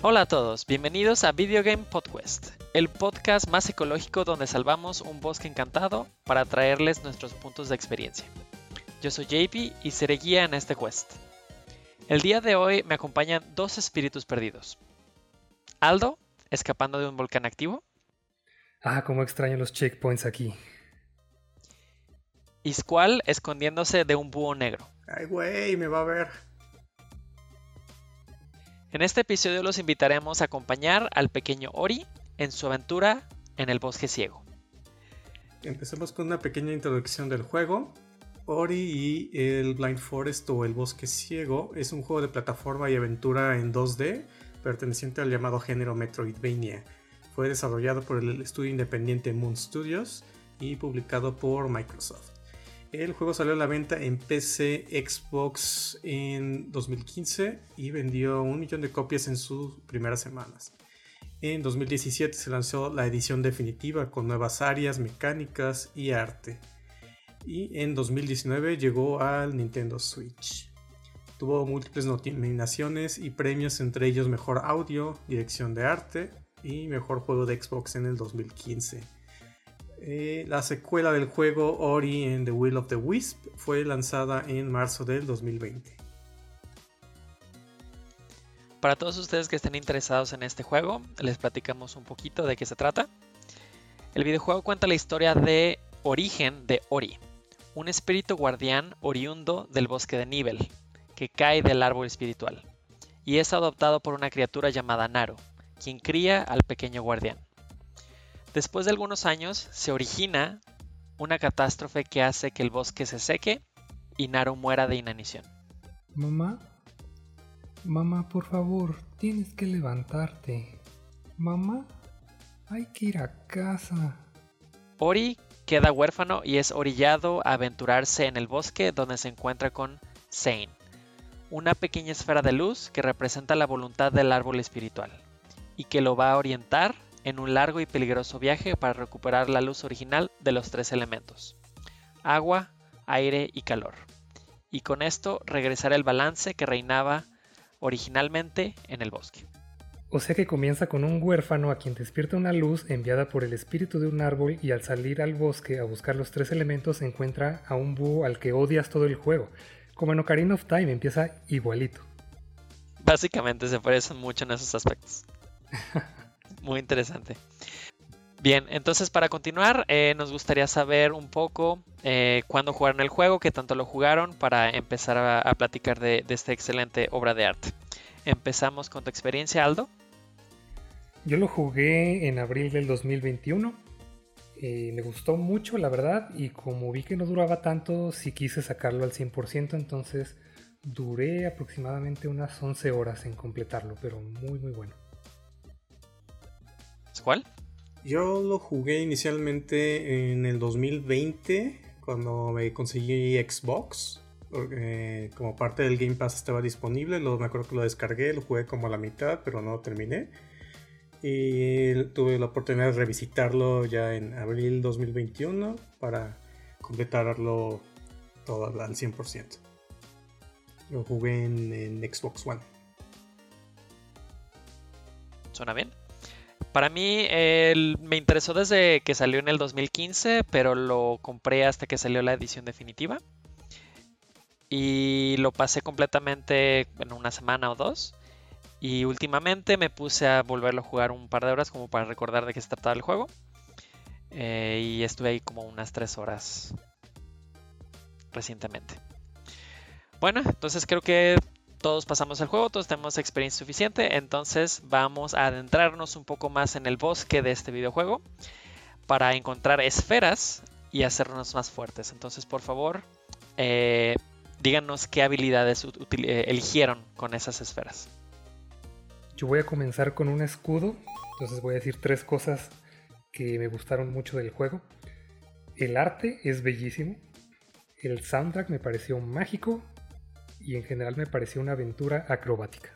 Hola a todos, bienvenidos a Video Game Podcast, el podcast más ecológico donde salvamos un bosque encantado para traerles nuestros puntos de experiencia. Yo soy JP y seré guía en este quest. El día de hoy me acompañan dos espíritus perdidos. Aldo, escapando de un volcán activo. Ah, cómo extraño los checkpoints aquí. Isqual escondiéndose de un búho negro. Ay, güey, me va a ver. En este episodio los invitaremos a acompañar al pequeño Ori en su aventura en el bosque ciego. Empecemos con una pequeña introducción del juego. Ori y el Blind Forest o el Bosque Ciego es un juego de plataforma y aventura en 2D perteneciente al llamado género Metroidvania. Fue desarrollado por el estudio independiente Moon Studios y publicado por Microsoft. El juego salió a la venta en PC, Xbox en 2015 y vendió un millón de copias en sus primeras semanas. En 2017 se lanzó la edición definitiva con nuevas áreas, mecánicas y arte. Y en 2019 llegó al Nintendo Switch. Tuvo múltiples nominaciones y premios, entre ellos Mejor Audio, Dirección de Arte y Mejor Juego de Xbox en el 2015. Eh, la secuela del juego Ori and the Will of the Wisp fue lanzada en marzo del 2020. Para todos ustedes que estén interesados en este juego, les platicamos un poquito de qué se trata. El videojuego cuenta la historia de origen de Ori, un espíritu guardián oriundo del bosque de Nibel, que cae del árbol espiritual, y es adoptado por una criatura llamada Naro, quien cría al pequeño guardián. Después de algunos años se origina una catástrofe que hace que el bosque se seque y Naru muera de inanición. Mamá, mamá, por favor, tienes que levantarte. Mamá, hay que ir a casa. Ori queda huérfano y es orillado a aventurarse en el bosque donde se encuentra con Zane, una pequeña esfera de luz que representa la voluntad del árbol espiritual y que lo va a orientar en un largo y peligroso viaje para recuperar la luz original de los tres elementos, agua, aire y calor. Y con esto regresar el balance que reinaba originalmente en el bosque. O sea que comienza con un huérfano a quien despierta una luz enviada por el espíritu de un árbol y al salir al bosque a buscar los tres elementos encuentra a un búho al que odias todo el juego. Como en Ocarina of Time empieza igualito. Básicamente se parecen mucho en esos aspectos. muy interesante. Bien, entonces para continuar, eh, nos gustaría saber un poco eh, cuándo jugaron el juego, qué tanto lo jugaron, para empezar a, platicar de, esta excelente obra de arte. Empezamos con tu experiencia, Aldo. Yo lo jugué en abril del 2021. Eh, me gustó mucho, la verdad, y como vi que no duraba tanto, sí quise sacarlo al 100%, entonces duré aproximadamente unas 11 horas en completarlo, pero muy, muy bueno. ¿Cuál? Yo lo jugué inicialmente en el 2020, cuando me conseguí Xbox. como parte del Game Pass estaba disponible, me acuerdo que lo descargué, lo jugué como a la mitad, pero no terminé. Y tuve la oportunidad de revisitarlo ya en abril 2021 para completarlo todo al 100%. Lo jugué en Xbox One. ¿Suena bien? Para mí me interesó desde que salió en el 2015, pero lo compré hasta que salió la edición definitiva. Y lo pasé completamente en una semana o dos. Y últimamente me puse a volverlo a jugar un par de horas como para recordar de qué se trataba el juego. Eh, y estuve ahí como unas tres horas recientemente. Bueno, entonces creo que todos pasamos el juego, todos tenemos experiencia suficiente, entonces vamos a adentrarnos un poco más en el bosque de este videojuego para encontrar esferas y hacernos más fuertes. Entonces, por favor, eh, díganos qué habilidades eh, eligieron con esas esferas. Yo voy a comenzar con un escudo, entonces voy a decir tres cosas que me gustaron mucho del juego. El arte es bellísimo, el soundtrack me pareció mágico y en general me pareció una aventura acrobática.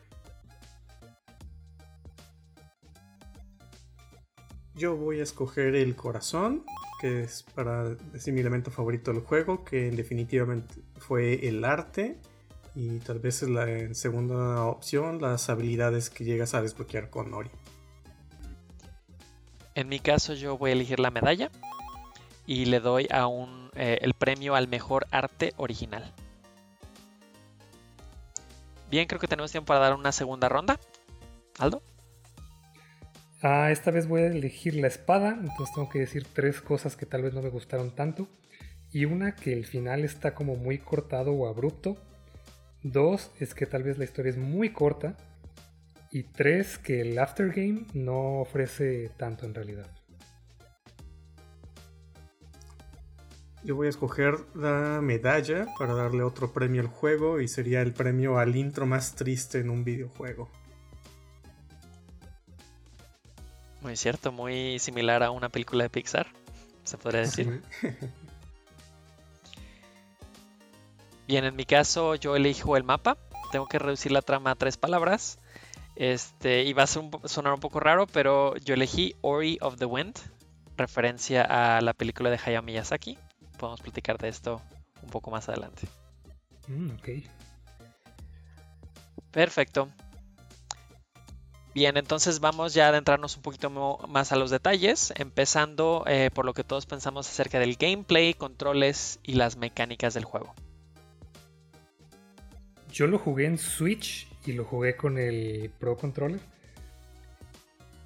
Yo voy a escoger el corazón, que es para decir mi elemento favorito del juego, que definitivamente fue el arte. Y tal vez la en segunda opción las habilidades que llegas a desbloquear con Ori. En mi caso yo voy a elegir la medalla y le doy a un, eh, el premio al mejor arte original. Bien, creo que tenemos tiempo para dar una segunda ronda. Aldo. Ah, esta vez voy a elegir la espada, entonces tengo que decir tres cosas que tal vez no me gustaron tanto. Y una que el final está como muy cortado o abrupto. Dos es que tal vez la historia es muy corta. Y tres que el aftergame no ofrece tanto en realidad. Yo voy a escoger la medalla para darle otro premio al juego y sería el premio al intro más triste en un videojuego. Muy cierto, muy similar a una película de Pixar, se podría decir. Bien, en mi caso yo elijo el mapa. Tengo que reducir la trama a tres palabras. Este, y va a sonar un poco raro, pero yo elegí Ori of the Wind, referencia a la película de Hayao Miyazaki podemos platicar de esto un poco más adelante. Mm, ok. Perfecto. Bien, entonces vamos ya a adentrarnos un poquito más a los detalles, empezando eh, por lo que todos pensamos acerca del gameplay, controles y las mecánicas del juego. Yo lo jugué en Switch y lo jugué con el Pro Controller.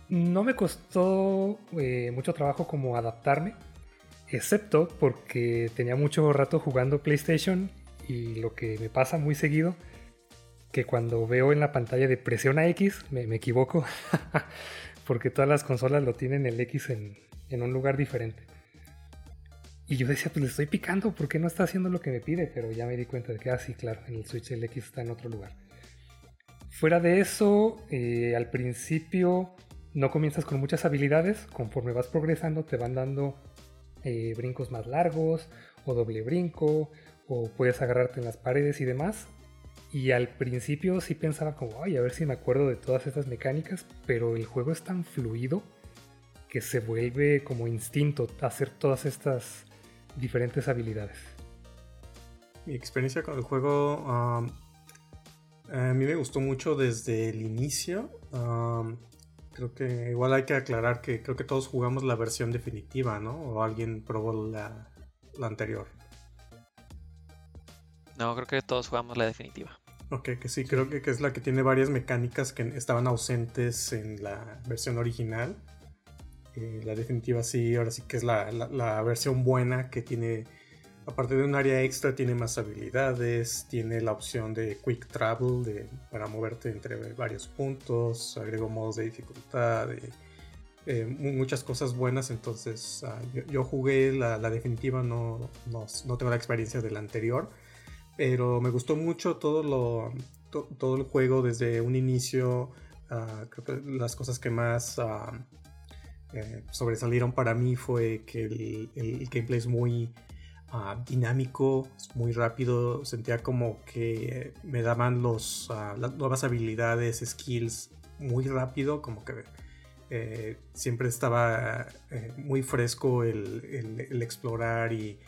No me costó eh, mucho trabajo como adaptarme excepto porque tenía mucho rato jugando PlayStation y lo que me pasa muy seguido, que cuando veo en la pantalla de presiona X, me, equivoco, porque todas las consolas lo tienen el X en, un lugar diferente. Y yo decía, pues le estoy picando, ¿por qué no está haciendo lo que me pide? Pero ya me di cuenta de que, ah, sí, claro, en el Switch el X está en otro lugar. Fuera de eso, eh, al principio no comienzas con muchas habilidades, conforme vas progresando te van dando eh, brincos más largos o doble brinco o puedes agarrarte en las paredes y demás. Y al principio sí pensaba como, ay, a ver si me acuerdo de todas estas mecánicas, pero el juego es tan fluido que se vuelve como instinto hacer todas estas diferentes habilidades. Mi experiencia con el juego a mí me gustó mucho desde el inicio. Creo que igual hay que aclarar que creo que todos jugamos la versión definitiva, ¿no? O alguien probó la, anterior. No, creo que todos jugamos la definitiva. Ok, que sí, creo que, es la que tiene varias mecánicas que estaban ausentes en la versión original. Eh, la definitiva sí, ahora sí que es la, la, versión buena que tiene aparte de un área extra, tiene más habilidades, tiene la opción de quick travel para moverte entre varios puntos, agregó modos de dificultad, eh, muchas cosas buenas. Entonces, ah, yo, jugué la, definitiva, no, no, tengo la experiencia de la anterior, pero me gustó mucho todo, lo, todo el juego desde un inicio. Ah, creo que las cosas que más ah, eh, sobresalieron para mí fue que el, el gameplay es muy Ah, dinámico, muy rápido. Sentía como que me daban los, ah, las nuevas habilidades, skills muy rápido, como que eh, siempre estaba eh, muy fresco el, explorar y,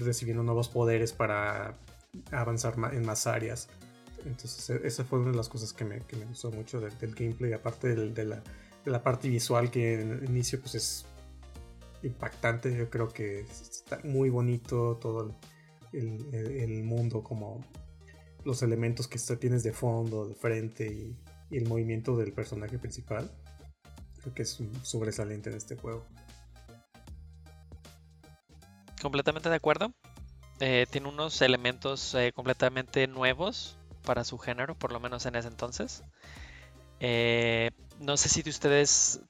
recibiendo nuevos poderes para avanzar en más áreas. Entonces, e, esa fue una de las cosas que me, gustó mucho del, gameplay, aparte de, la, de, la, parte visual que en el inicio pues es impactante. Yo creo que está muy bonito todo el, mundo, como los elementos que tienes de fondo, de frente y, el movimiento del personaje principal. Creo que es sobresaliente en este juego. Completamente de acuerdo. Eh, tiene unos elementos eh, completamente nuevos para su género, por lo menos en ese entonces. Eh, no sé si de ustedes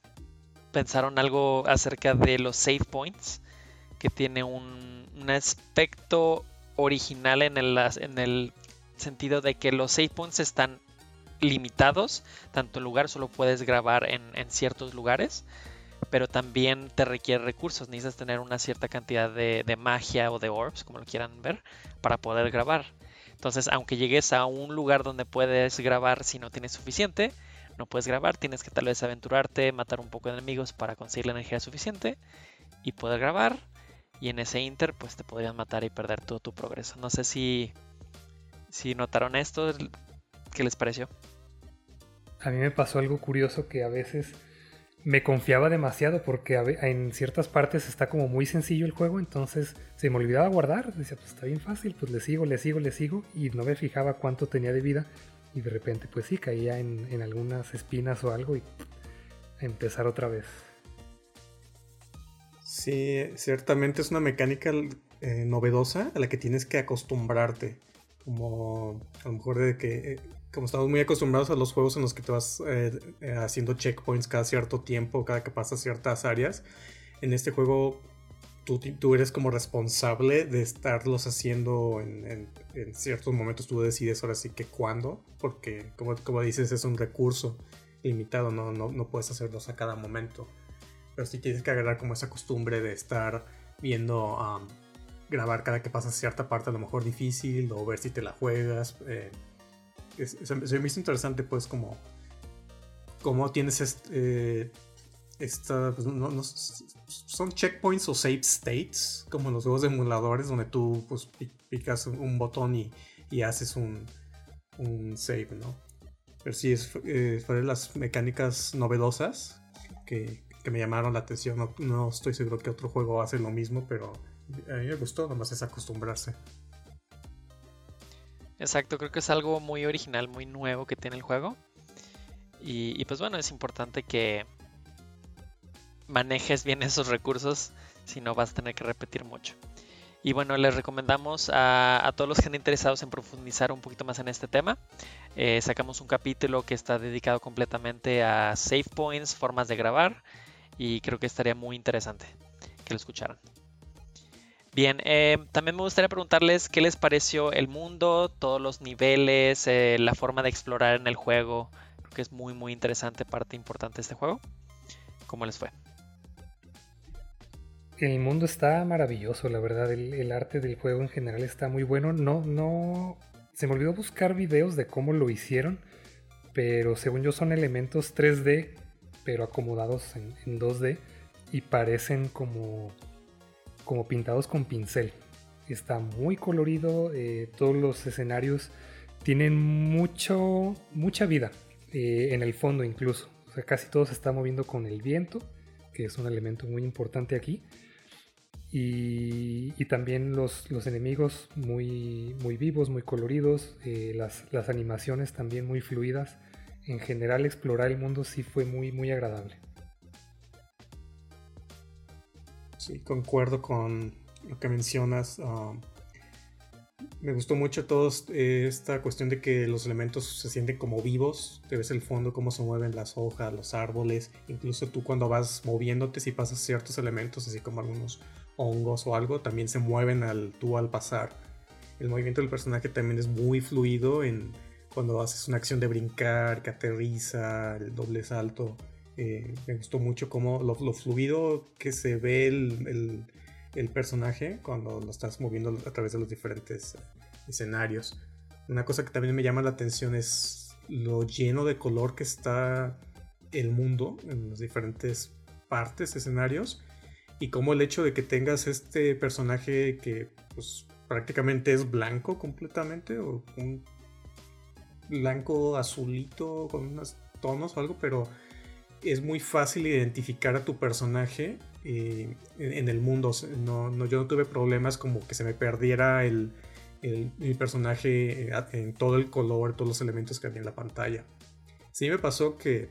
pensaron algo acerca de los save points, que tiene un, aspecto original en el, en el sentido de que los save points están limitados, tanto el lugar solo puedes grabar en, ciertos lugares, pero también te requiere recursos, necesitas tener una cierta cantidad de, de, magia o de orbs, como lo quieran ver, para poder grabar. Entonces, aunque llegues a un lugar donde puedes grabar si no tienes suficiente, no puedes grabar, tienes que tal vez aventurarte, matar un poco de enemigos para conseguir la energía suficiente y poder grabar. Y en ese inter, pues te podrían matar y perder todo tu progreso. No sé si, si notaron esto, ¿qué les pareció? A mí me pasó algo curioso que a veces me confiaba demasiado porque en ciertas partes está como muy sencillo el juego, entonces se me olvidaba guardar. Decía, pues está bien fácil, pues le sigo, le sigo, le sigo y no me fijaba cuánto tenía de vida y de repente pues sí, caía en, algunas espinas o algo y empezar otra vez. Sí, ciertamente es una mecánica eh, novedosa a la que tienes que acostumbrarte. Como a lo mejor de que, eh, como estamos muy acostumbrados a los juegos en los que te vas eh, haciendo checkpoints cada cierto tiempo, cada que pasas ciertas áreas, en este juego tú, tú eres como responsable de estarlos haciendo en, ciertos momentos. Tú decides ahora sí que cuándo, porque como, como dices, es un recurso limitado, no, no, no puedes hacerlos a cada momento. Pero sí tienes que agarrar como esa costumbre de estar viendo, grabar cada que pasas cierta parte a lo mejor difícil o ver si te la juegas. Eh, se me hizo interesante pues como tienes este, esta, pues, son checkpoints o save states, como en los juegos emuladores donde tú pues picas un botón y, y haces un, un save, ¿no? Pero sí, es, eh, de las mecánicas novedosas que, que me llamaron la atención. No, estoy seguro que otro juego hace lo mismo, pero a mí me gustó, nomás es acostumbrarse. Exacto, creo que es algo muy original, muy nuevo que tiene el juego. Y, pues bueno, es importante que manejes bien esos recursos, si no vas a tener que repetir mucho. Y bueno, les recomendamos a, todos los que estén interesados en profundizar un poquito más en este tema. Eh, sacamos un capítulo que está dedicado completamente a save points, formas de grabar y creo que estaría muy interesante que lo escucharan. Bien, eh, también me gustaría preguntarles qué les pareció el mundo, todos los niveles, eh, la forma de explorar en el juego. Creo que es muy, muy interesante, parte importante de este juego. ¿Cómo les fue? El mundo está maravilloso, la verdad. El, arte del juego en general está muy bueno. No, no. Se me olvidó buscar videos de cómo lo hicieron. Pero según yo son elementos 3D pero acomodados en, 2D y parecen como, como pintados con pincel. Está muy colorido, eh, todos los escenarios tienen mucho, mucha vida eh, en el fondo incluso. O sea, casi todo se está moviendo con el viento, que es un elemento muy importante aquí. Y, también los, los, enemigos muy, muy vivos, muy coloridos, eh, las, las, animaciones también muy fluidas en general explorar el mundo sí fue muy, muy agradable. Sí, concuerdo con lo que mencionas. Um, me gustó mucho toda esta cuestión de que los elementos se sienten como vivos. Te ves el fondo, cómo se mueven las hojas, los árboles. Incluso tú cuando vas moviéndote, si pasas ciertos elementos, así como algunos hongos o algo, también se mueven al, tú al pasar. El movimiento del personaje también es muy fluido en, cuando haces una acción de brincar, que aterriza, el doble salto. Eh, me gustó mucho cómo lo, fluido que se ve el, personaje cuando lo estás moviendo a través de los diferentes escenarios. Una cosa que también me llama la atención es lo lleno de color que está el mundo en las diferentes partes, escenarios, y cómo el hecho de que tengas este personaje que pues, prácticamente es blanco completamente, o un blanco, azulito, con unos tonos o algo, pero es muy fácil identificar a tu personaje eh, en, el mundo. No, no, yo no tuve problemas como que se me perdiera el, personaje eh, en todo el color, todos los elementos que había en la pantalla. Sí me pasó que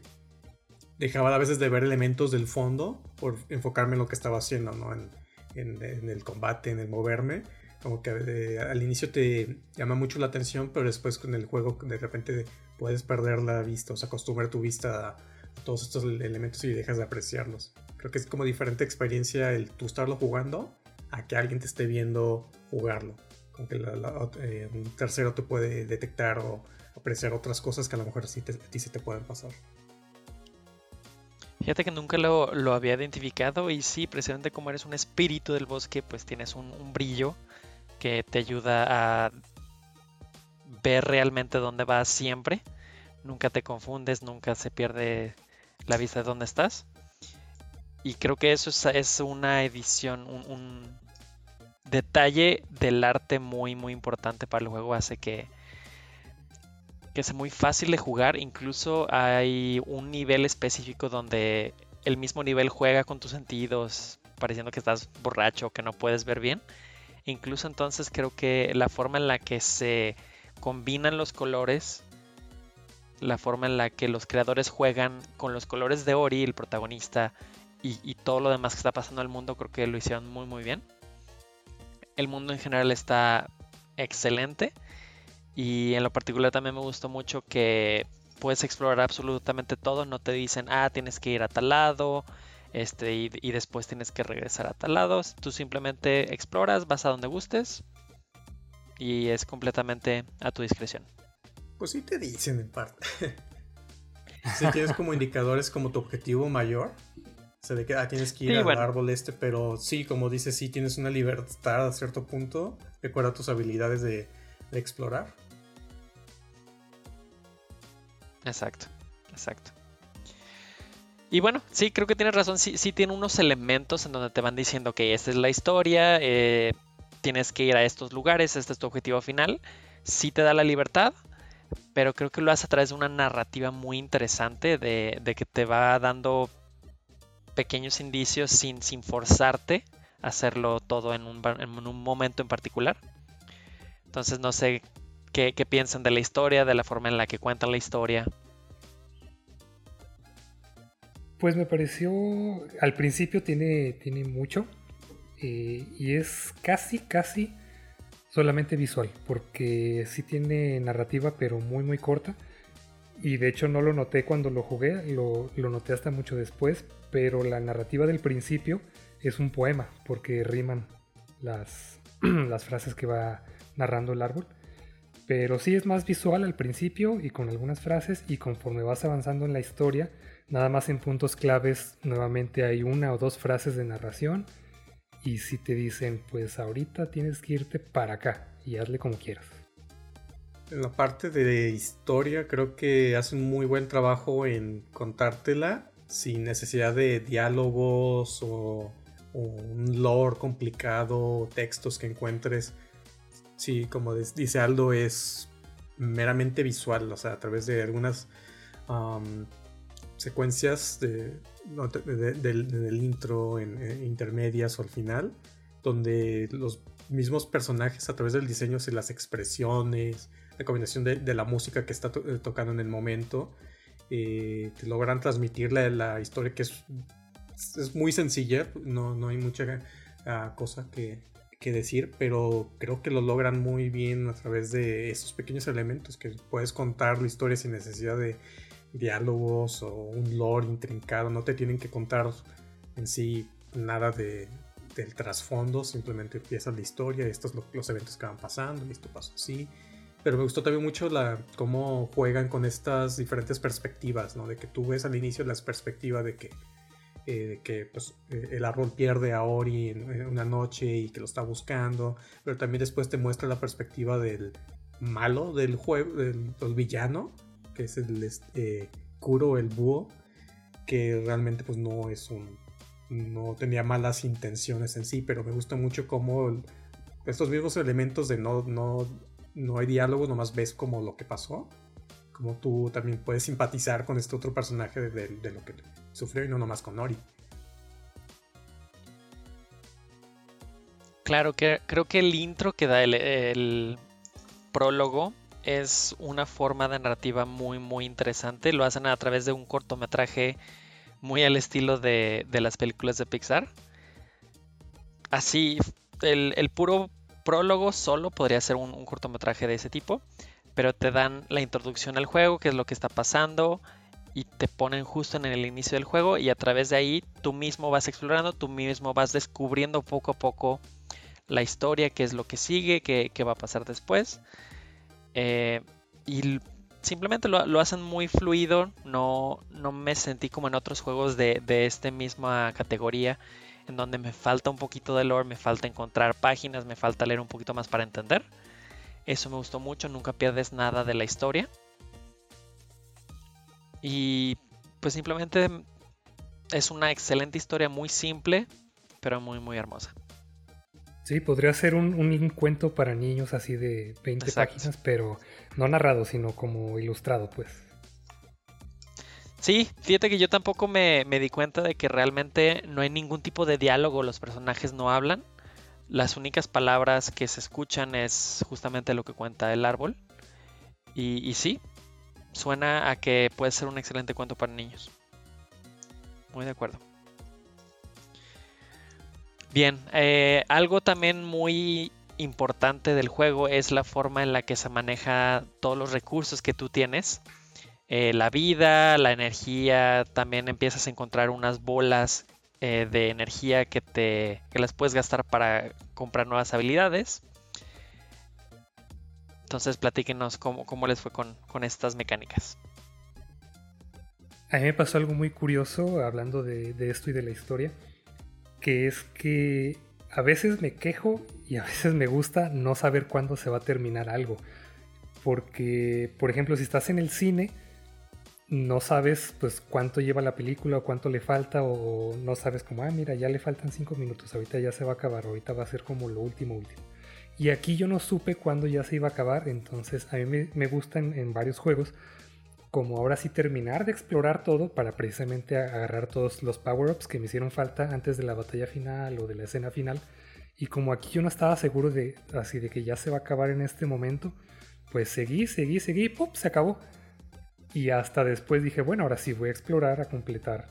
dejaba a veces de ver elementos del fondo por enfocarme en lo que estaba haciendo, ¿no? en, en el combate, en el moverme como que eh, al inicio te llama mucho la atención, pero después con el juego de repente puedes perder la vista, o sea, acostumbrar tu vista a, todos estos elementos y dejas de apreciarlos. Creo que es como diferente experiencia el tú estarlo jugando a que alguien te esté viendo jugarlo. Como que eh, un tercero te puede detectar o apreciar otras cosas que a lo mejor sí te, a ti sí te pueden pasar. Fíjate que nunca lo, había identificado y sí, precisamente como eres un espíritu del bosque, pues tienes un brillo que te ayuda a ver realmente dónde vas siempre. Nunca te confundes, nunca se pierde la vista de dónde estás. Y creo que eso es, una edición, un, detalle del arte muy muy importante para el juego. Hace que, que es muy fácil de jugar. Incluso hay un nivel específico donde el mismo nivel juega con tus sentidos, pareciendo que estás borracho, que no puedes ver bien. Incluso entonces creo que la forma en la que se combinan los colores, la forma en la que los creadores juegan con los colores de Ori, el protagonista, y, todo lo demás que está pasando el mundo, creo que lo hicieron muy muy bien. El mundo en general está excelente. Y en lo particular también me gustó mucho que puedes explorar absolutamente todo. No te dicen, ah, tienes que ir a tal lado. Este, y, después tienes que regresar a tal lado. Tú simplemente exploras, vas a donde gustes. Y es completamente a tu discreción. Pues sí te dicen en parte. si tienes como indicadores como tu objetivo mayor. O sea, de que ah, tienes que ir al árbol este, pero sí, como dices, sí tienes una libertad a cierto punto de acuerdo a tus habilidades de explorar. Exacto, exacto. Y bueno, sí, creo que tienes razón. Sí, sí tiene unos elementos en donde te van diciendo que esta es la historia, eh, tienes que ir a estos lugares, este es tu objetivo final. Sí te da la libertad, pero creo que lo hace a través de una narrativa muy interesante de, que te va dando pequeños indicios sin, sin forzarte a hacerlo todo en un, en un momento en particular. Entonces no sé qué, piensan de la historia, de la forma en la que cuentan la historia. Pues me pareció, al principio tiene, tiene mucho eh, y es casi, casi solamente visual, porque sí tiene narrativa pero muy, muy corta. Y de hecho no lo noté cuando lo jugué, lo, lo noté hasta mucho después, pero la narrativa del principio es un poema, porque riman las, las frases que va narrando el árbol. Pero sí es más visual al principio y con algunas frases y conforme vas avanzando en la historia, nada más en puntos claves nuevamente hay una o dos frases de narración y si te dicen pues ahorita tienes que irte para acá y hazle como quieras. En la parte de historia creo que hace un muy buen trabajo en contártela sin necesidad de diálogos o, o un lore complicado, textos que encuentres Sí, como dice Aldo, es meramente visual, o sea, a través de algunas secuencias de, del, intro, en, intermedias o al final, donde los mismos personajes a través del diseño, y las expresiones, la combinación de, la música que está eh, tocando en el momento, eh, te logran transmitir la, historia que es, es muy sencilla, no, no hay mucha ah, cosa que, que decir, pero creo que lo logran muy bien a través de esos pequeños elementos que puedes contar la historia sin necesidad de diálogos o un lore intrincado, no te tienen que contar en sí nada de, del trasfondo, simplemente empieza la historia, estos son los eventos que van pasando, y esto pasó así. Pero me gustó también mucho la, cómo juegan con estas diferentes perspectivas, ¿no? De que tú ves al inicio la perspectiva de que eh, que pues, eh, el árbol pierde a Ori en, una noche y que lo está buscando, pero también después te muestra la perspectiva del malo del juego, del, villano, que es el este, Kuro, el búho, que realmente pues no es un... no tenía malas intenciones en sí, pero me gusta mucho cómo estos mismos elementos de no, no, no hay diálogo, nomás ves como lo que pasó, como tú también puedes simpatizar con este otro personaje de lo que sufrió y no nomás con Nori. Claro, que, creo que el intro que da el, prólogo es una forma de narrativa muy muy interesante. Lo hacen a través de un cortometraje muy al estilo de, las películas de Pixar. Así, el, puro prólogo solo podría ser un, cortometraje de ese tipo, pero te dan la introducción al juego, qué es lo que está pasando, y te ponen justo en el inicio del juego y a través de ahí tú mismo vas explorando, tú mismo vas descubriendo poco a poco la historia, qué es lo que sigue, qué, va a pasar después. Eh, y simplemente lo, hacen muy fluido, no, no me sentí como en otros juegos de, de esta misma categoría en donde me falta un poquito de lore, me falta encontrar páginas, me falta leer un poquito más para entender. Eso me gustó mucho, nunca pierdes nada de la historia. Y pues simplemente es una excelente historia, muy simple, pero muy, muy hermosa. Sí, podría ser un, cuento para niños así de 20 páginas, pero no narrado, sino como ilustrado, pues. Sí, fíjate que yo tampoco me, me, di cuenta de que realmente no hay ningún tipo de diálogo, los personajes no hablan. Las únicas palabras que se escuchan es justamente lo que cuenta el árbol. Y, sí, suena a que puede ser un excelente cuento para niños. Muy de acuerdo. Bien, eh, algo también muy importante del juego es la forma en la que se maneja todos los recursos que tú tienes. Eh, la vida, la energía, también empiezas a encontrar unas bolas eh, de energía que, te, que las puedes gastar para comprar nuevas habilidades. Entonces platíquenos cómo, cómo les fue con, estas mecánicas. A mí me pasó algo muy curioso hablando de, de, esto y de la historia, que es que a veces me quejo y a veces me gusta no saber cuándo se va a terminar algo. Porque, por ejemplo, si estás en el cine, no sabes pues cuánto lleva la película o cuánto le falta o no sabes como, ah, mira, ya le faltan cinco minutos, ahorita ya se va a acabar, ahorita va a ser como lo último, último. Y aquí yo no supe cuándo ya se iba a acabar, entonces a mí me, me gustan en varios juegos como ahora sí terminar de explorar todo para precisamente agarrar todos los power-ups que me hicieron falta antes de la batalla final o de la escena final. Y como aquí yo no estaba seguro de así de que ya se va a acabar en este momento, pues seguí, seguí, seguí, ¡pum! se acabó. Y hasta después dije, bueno, ahora sí voy a explorar, a completar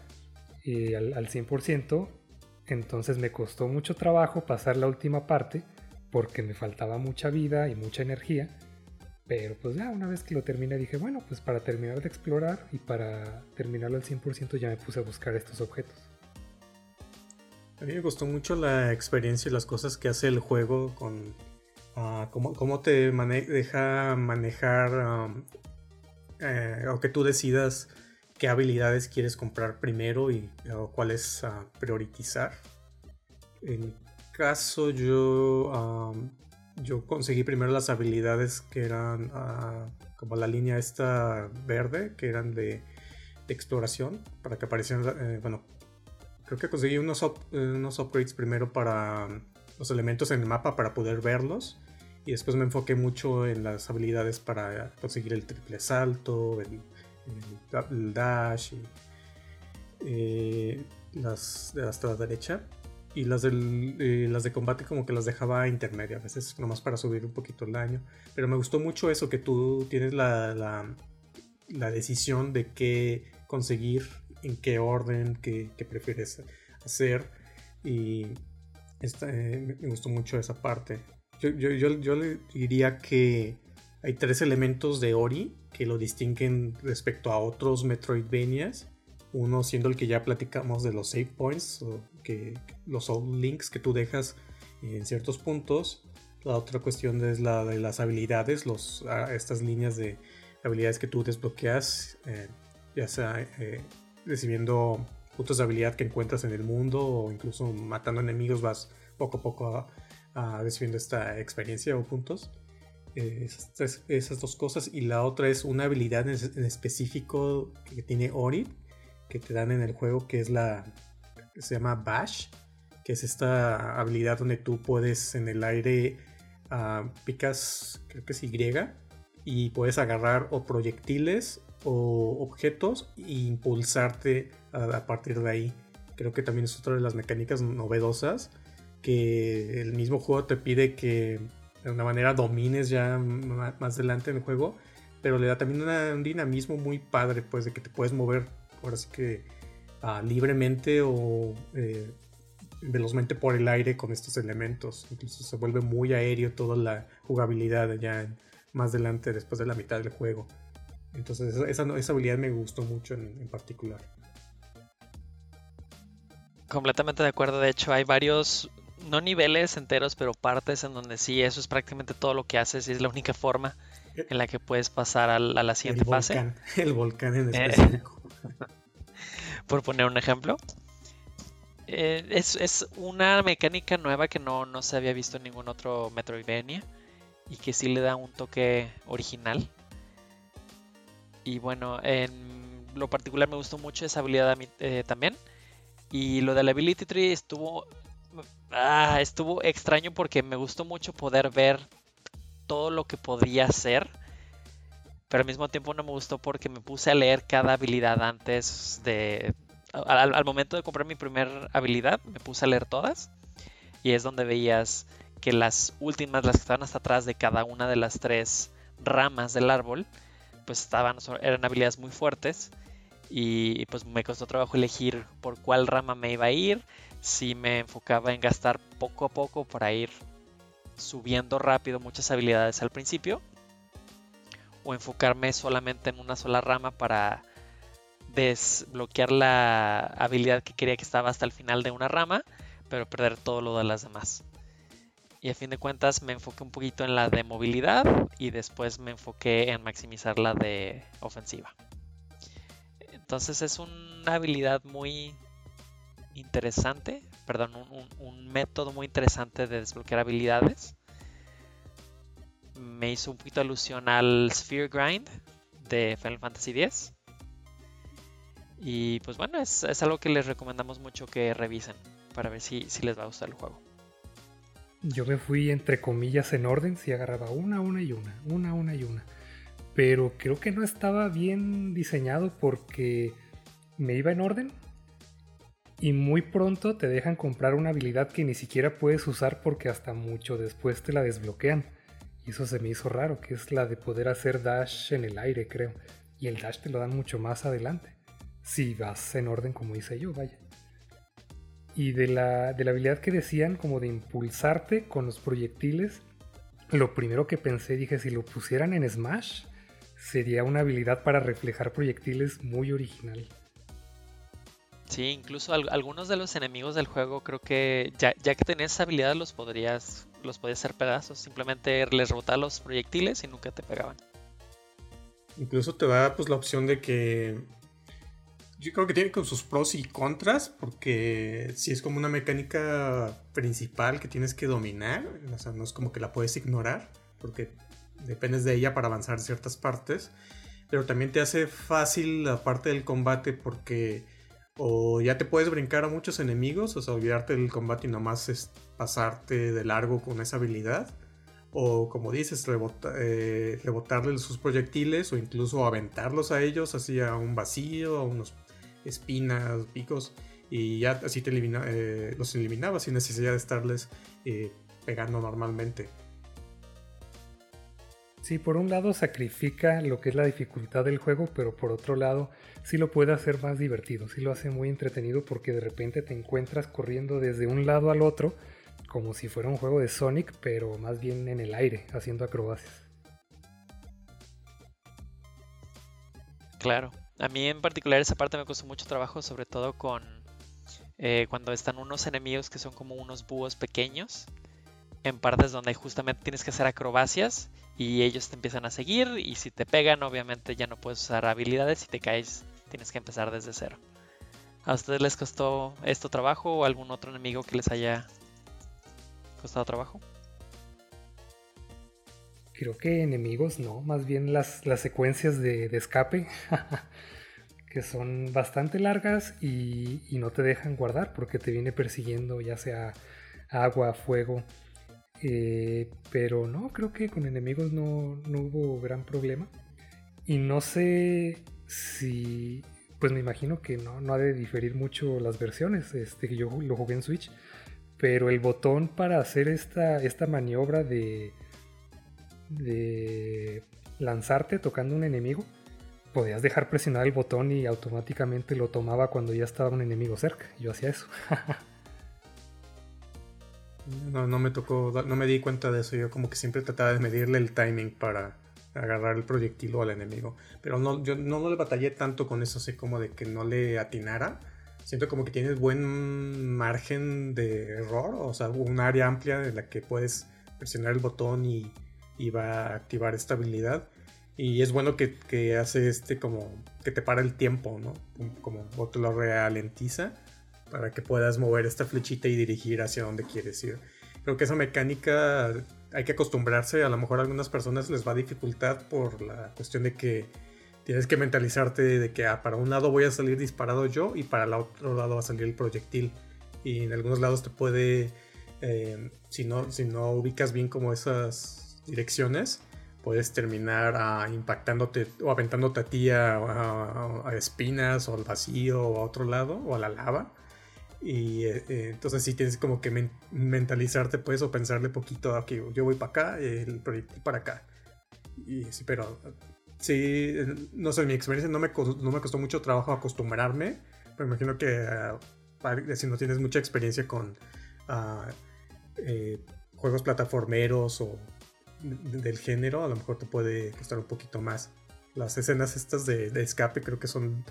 eh, al, al 100%. Entonces me costó mucho trabajo pasar la última parte porque me faltaba mucha vida y mucha energía. Pero pues ya una vez que lo terminé dije, bueno, pues para terminar de explorar y para terminarlo al 100% ya me puse a buscar estos objetos. A mí me gustó mucho la experiencia y las cosas que hace el juego con uh, cómo, te deja manejar um, eh, o que tú decidas qué habilidades quieres comprar primero y o cuáles uh, priorizar. En caso yo, um, yo conseguí primero las habilidades que eran uh, como la línea esta verde, que eran de, exploración, para que aparecieran, eh, bueno, creo que conseguí unos, unos upgrades primero para los elementos en el mapa para poder verlos y después me enfoqué mucho en las habilidades para conseguir el triple salto, el, dash, y, eh, las de la derecha. Y las, del, eh, las de combate como que las dejaba intermedia, a veces nomás para subir un poquito el daño. Pero me gustó mucho eso, que tú tienes la, la, decisión de qué conseguir, en qué orden, qué, prefieres hacer. Y eh, me gustó mucho esa parte. Yo, yo, le diría que hay tres elementos de Ori que lo distinguen respecto a otros Metroidvanias. Uno siendo el que ya platicamos de los save points, que, los links que tú dejas en ciertos puntos. La otra cuestión es la de las habilidades, estas líneas de habilidades que tú desbloqueas, eh, ya sea eh, recibiendo puntos de habilidad que encuentras en el mundo o incluso matando enemigos vas poco a poco a, recibiendo esta experiencia o puntos. Eh, esas, dos cosas. Y la otra es una habilidad en, específico que tiene Ori, que te dan en el juego, que es la. Se llama Bash, que es esta habilidad donde tú puedes en el aire uh, picas, creo que es Y, y puedes agarrar o proyectiles o objetos e impulsarte a partir de ahí. Creo que también es otra de las mecánicas novedosas que el mismo juego te pide que de una manera domines ya más adelante en el juego, pero le da también un dinamismo muy padre, pues de que te puedes mover ahora sí que ah, libremente o eh, velozmente por el aire con estos elementos. Incluso se vuelve muy aéreo toda la jugabilidad ya más adelante después de la mitad del juego. Entonces esa, esa habilidad me gustó mucho en particular. Completamente de acuerdo. De hecho, hay varios no niveles enteros, pero partes en donde sí, eso es prácticamente todo lo que haces y es la única forma en la que puedes pasar a, la siguiente fase. El volcán en eh, específico. por poner un ejemplo. Eh, es, una mecánica nueva que no, no, se había visto en ningún otro Metroidvania y que sí le da un toque original. Y bueno, en lo particular me gustó mucho esa habilidad eh, también. Y lo de la Ability Tree estuvo Ah, estuvo extraño porque me gustó mucho poder ver todo lo que podía hacer. Pero al mismo tiempo no me gustó porque me puse a leer cada habilidad antes de... Al, momento de comprar mi primera habilidad, me puse a leer todas. Y es donde veías que las últimas, las que estaban hasta atrás de cada una de las tres ramas del árbol, pues estaban, eran habilidades muy fuertes. Y pues me costó trabajo elegir por cuál rama me iba a ir si me enfocaba en gastar poco a poco para ir subiendo rápido muchas habilidades al principio o enfocarme solamente en una sola rama para desbloquear la habilidad que quería que estaba hasta el final de una rama, pero perder todo lo de las demás. Y a fin de cuentas me enfoqué un poquito en la de movilidad y después me enfoqué en maximizar la de ofensiva. Entonces es una habilidad muy interesante, perdón, un, método muy interesante de desbloquear habilidades. Me hizo un poquito alusión al Sphere Grind de Final Fantasy X. Y pues bueno, es, algo que les recomendamos mucho que revisen para ver si, si les va a gustar el juego. Yo me fui entre comillas en orden, si agarraba una, una y una, una, una y una. Pero creo que no estaba bien diseñado porque me iba en orden y muy pronto te dejan comprar una habilidad que ni siquiera puedes usar porque hasta mucho después te la desbloquean. Y eso se me hizo raro, que es la de poder hacer dash en el aire, creo. Y el dash te lo dan mucho más adelante. Si vas en orden como hice yo, vaya. Y de la, de la habilidad que decían, como de impulsarte con los proyectiles, lo primero que pensé, dije, si lo pusieran en Smash, sería una habilidad para reflejar proyectiles muy original. Sí, incluso algunos de los enemigos del juego creo que ya, ya que tenés esa habilidad los podrías los podías hacer pedazos, simplemente les rebotar los proyectiles y nunca te pegaban. Incluso te da pues la opción de que yo creo que tiene con sus pros y contras, porque si es como una mecánica principal que tienes que dominar, o sea, no es como que la puedes ignorar, porque dependes de ella para avanzar ciertas partes, pero también te hace fácil la parte del combate porque o ya te puedes brincar a muchos enemigos, o sea, olvidarte del combate y nomás pasarte de largo con esa habilidad. O como dices, eh, rebotarle sus proyectiles o incluso aventarlos a ellos así a un vacío, a unos espinas, picos. Y ya así te elimina, eh, los eliminabas sin necesidad de estarles eh, pegando normalmente. Sí, por un lado sacrifica lo que es la dificultad del juego, pero por otro lado sí lo puede hacer más divertido, sí lo hace muy entretenido porque de repente te encuentras corriendo desde un lado al otro como si fuera un juego de Sonic, pero más bien en el aire, haciendo acrobacias. Claro, a mí en particular esa parte me costó mucho trabajo, sobre todo con eh, cuando están unos enemigos que son como unos búhos pequeños, en partes donde justamente tienes que hacer acrobacias y ellos te empiezan a seguir y si te pegan obviamente ya no puedes usar habilidades y te caes tienes que empezar desde cero. ¿A ustedes les costó esto trabajo o algún otro enemigo que les haya costado trabajo? Creo que enemigos no, más bien las, las secuencias de, escape, que son bastante largas y, no te dejan guardar porque te viene persiguiendo ya sea agua, fuego. Eh, pero no, creo que con enemigos no, no hubo gran problema. Y no sé si, pues me imagino que no, no ha de diferir mucho las versiones, este, yo lo jugué en Switch, pero el botón para hacer esta, esta maniobra de, de lanzarte tocando un enemigo, podías dejar presionar el botón y automáticamente lo tomaba cuando ya estaba un enemigo cerca. Yo hacía eso. no, no me tocó, no me di cuenta de eso. Yo como que siempre trataba de medirle el timing para agarrar el proyectil al enemigo. Pero no, yo no, le batallé tanto con eso, así como de que no le atinara. Siento como que tienes buen margen de error, o sea, un área amplia en la que puedes presionar el botón y, va a activar esta habilidad. Y es bueno que, hace este como que te para el tiempo, ¿no? Como, como te lo ralentiza para que puedas mover esta flechita y dirigir hacia donde quieres ir. Creo que esa mecánica hay que acostumbrarse. A lo mejor a algunas personas les va a dificultad por la cuestión de que tienes que mentalizarte de que ah, para un lado voy a salir disparado yo y para el otro lado va a salir el proyectil. y en algunos lados te puede, eh, si, no, si no ubicas bien como esas direcciones, puedes terminar ah, impactándote o aventándote a ti a, espinas o al vacío o a otro lado o a la lava. Y eh, eh, entonces sí tienes como que mentalizarte pues o pensarle poquito, aquí yo voy para acá, el proyectil para acá. Y sí, pero sí, no sé, mi experiencia no me, no me costó mucho trabajo acostumbrarme, pero imagino que ah, si no tienes mucha experiencia con ah, eh, juegos plataformeros o del género, a lo mejor te puede costar un poquito más. Las escenas estas de, escape creo que son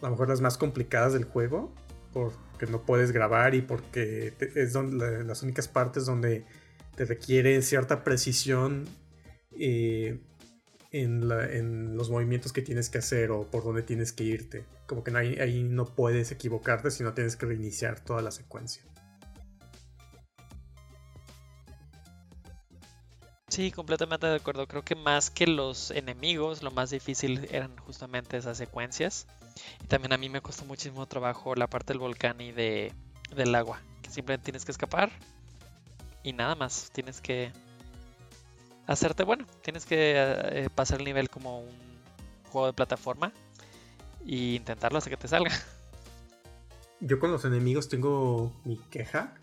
a lo mejor las más complicadas del juego, porque no puedes grabar y porque es donde, las únicas partes donde te requiere cierta precisión eh, en, los movimientos que tienes que hacer o por dónde tienes que irte. Como que ahí no puedes equivocarte, sino tienes que reiniciar toda la secuencia. Sí, completamente de acuerdo. Creo que más que los enemigos, lo más difícil eran justamente esas secuencias. Y también a mí me costó muchísimo trabajo la parte del volcán y de, del agua. Que simplemente tienes que escapar y nada más. Tienes que hacerte bueno. Tienes que eh, pasar el nivel como un juego de plataforma e intentarlo hasta que te salga. Yo con los enemigos tengo mi queja,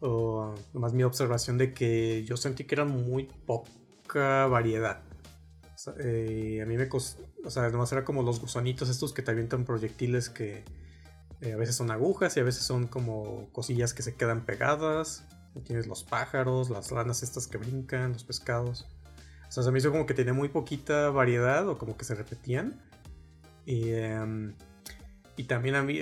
o más mi observación de que yo sentí que eran muy poca variedad. Eh, a mí me costó, o sea, nomás era como los gusanitos estos que te avientan proyectiles que eh, a veces son agujas y a veces son como cosillas que se quedan pegadas. Tienes los pájaros, las ranas estas que brincan, los pescados. O sea, se me hizo como que tenía muy poquita variedad o como que se repetían. Y, em, también a mí,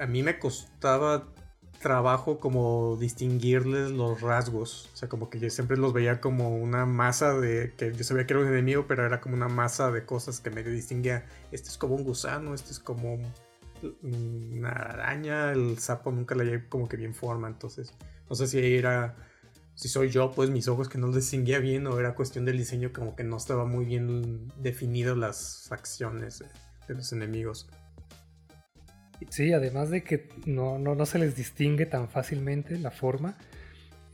a mí me costaba trabajo como distinguirles los rasgos. O sea, como que yo siempre los veía como una masa de. que yo sabía que era un enemigo, pero era como una masa de cosas que me distinguía. Este es como un gusano, este es como una araña, el sapo nunca le llevé como que bien forma. Entonces, no sé si era, si soy yo, pues mis ojos que no los distinguía bien o era cuestión del diseño como que no estaba muy bien definido las facciones de, los enemigos. Sí, además de que no, no, se les distingue tan fácilmente la forma,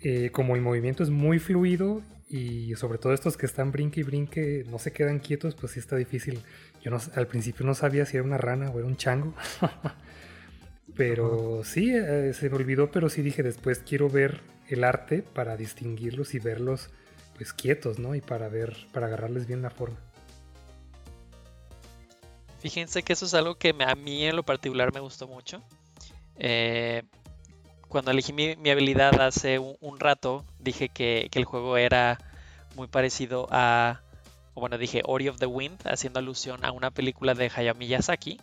eh, como el movimiento es muy fluido y sobre todo estos que están brinque y brinque no se quedan quietos, pues sí está difícil. Yo no, al principio no sabía si era una rana o era un chango. Pero sí, eh, se me olvidó, pero sí dije después quiero ver el arte para distinguirlos y verlos pues quietos, ¿no? Y para ver, para agarrarles bien la forma. Fíjense que eso es algo que a mí en lo particular me gustó mucho. Eh, cuando elegí mi, habilidad hace un, rato, dije que, el juego era muy parecido a, bueno, dije Ori of the Wind, haciendo alusión a una película de Hayao Miyazaki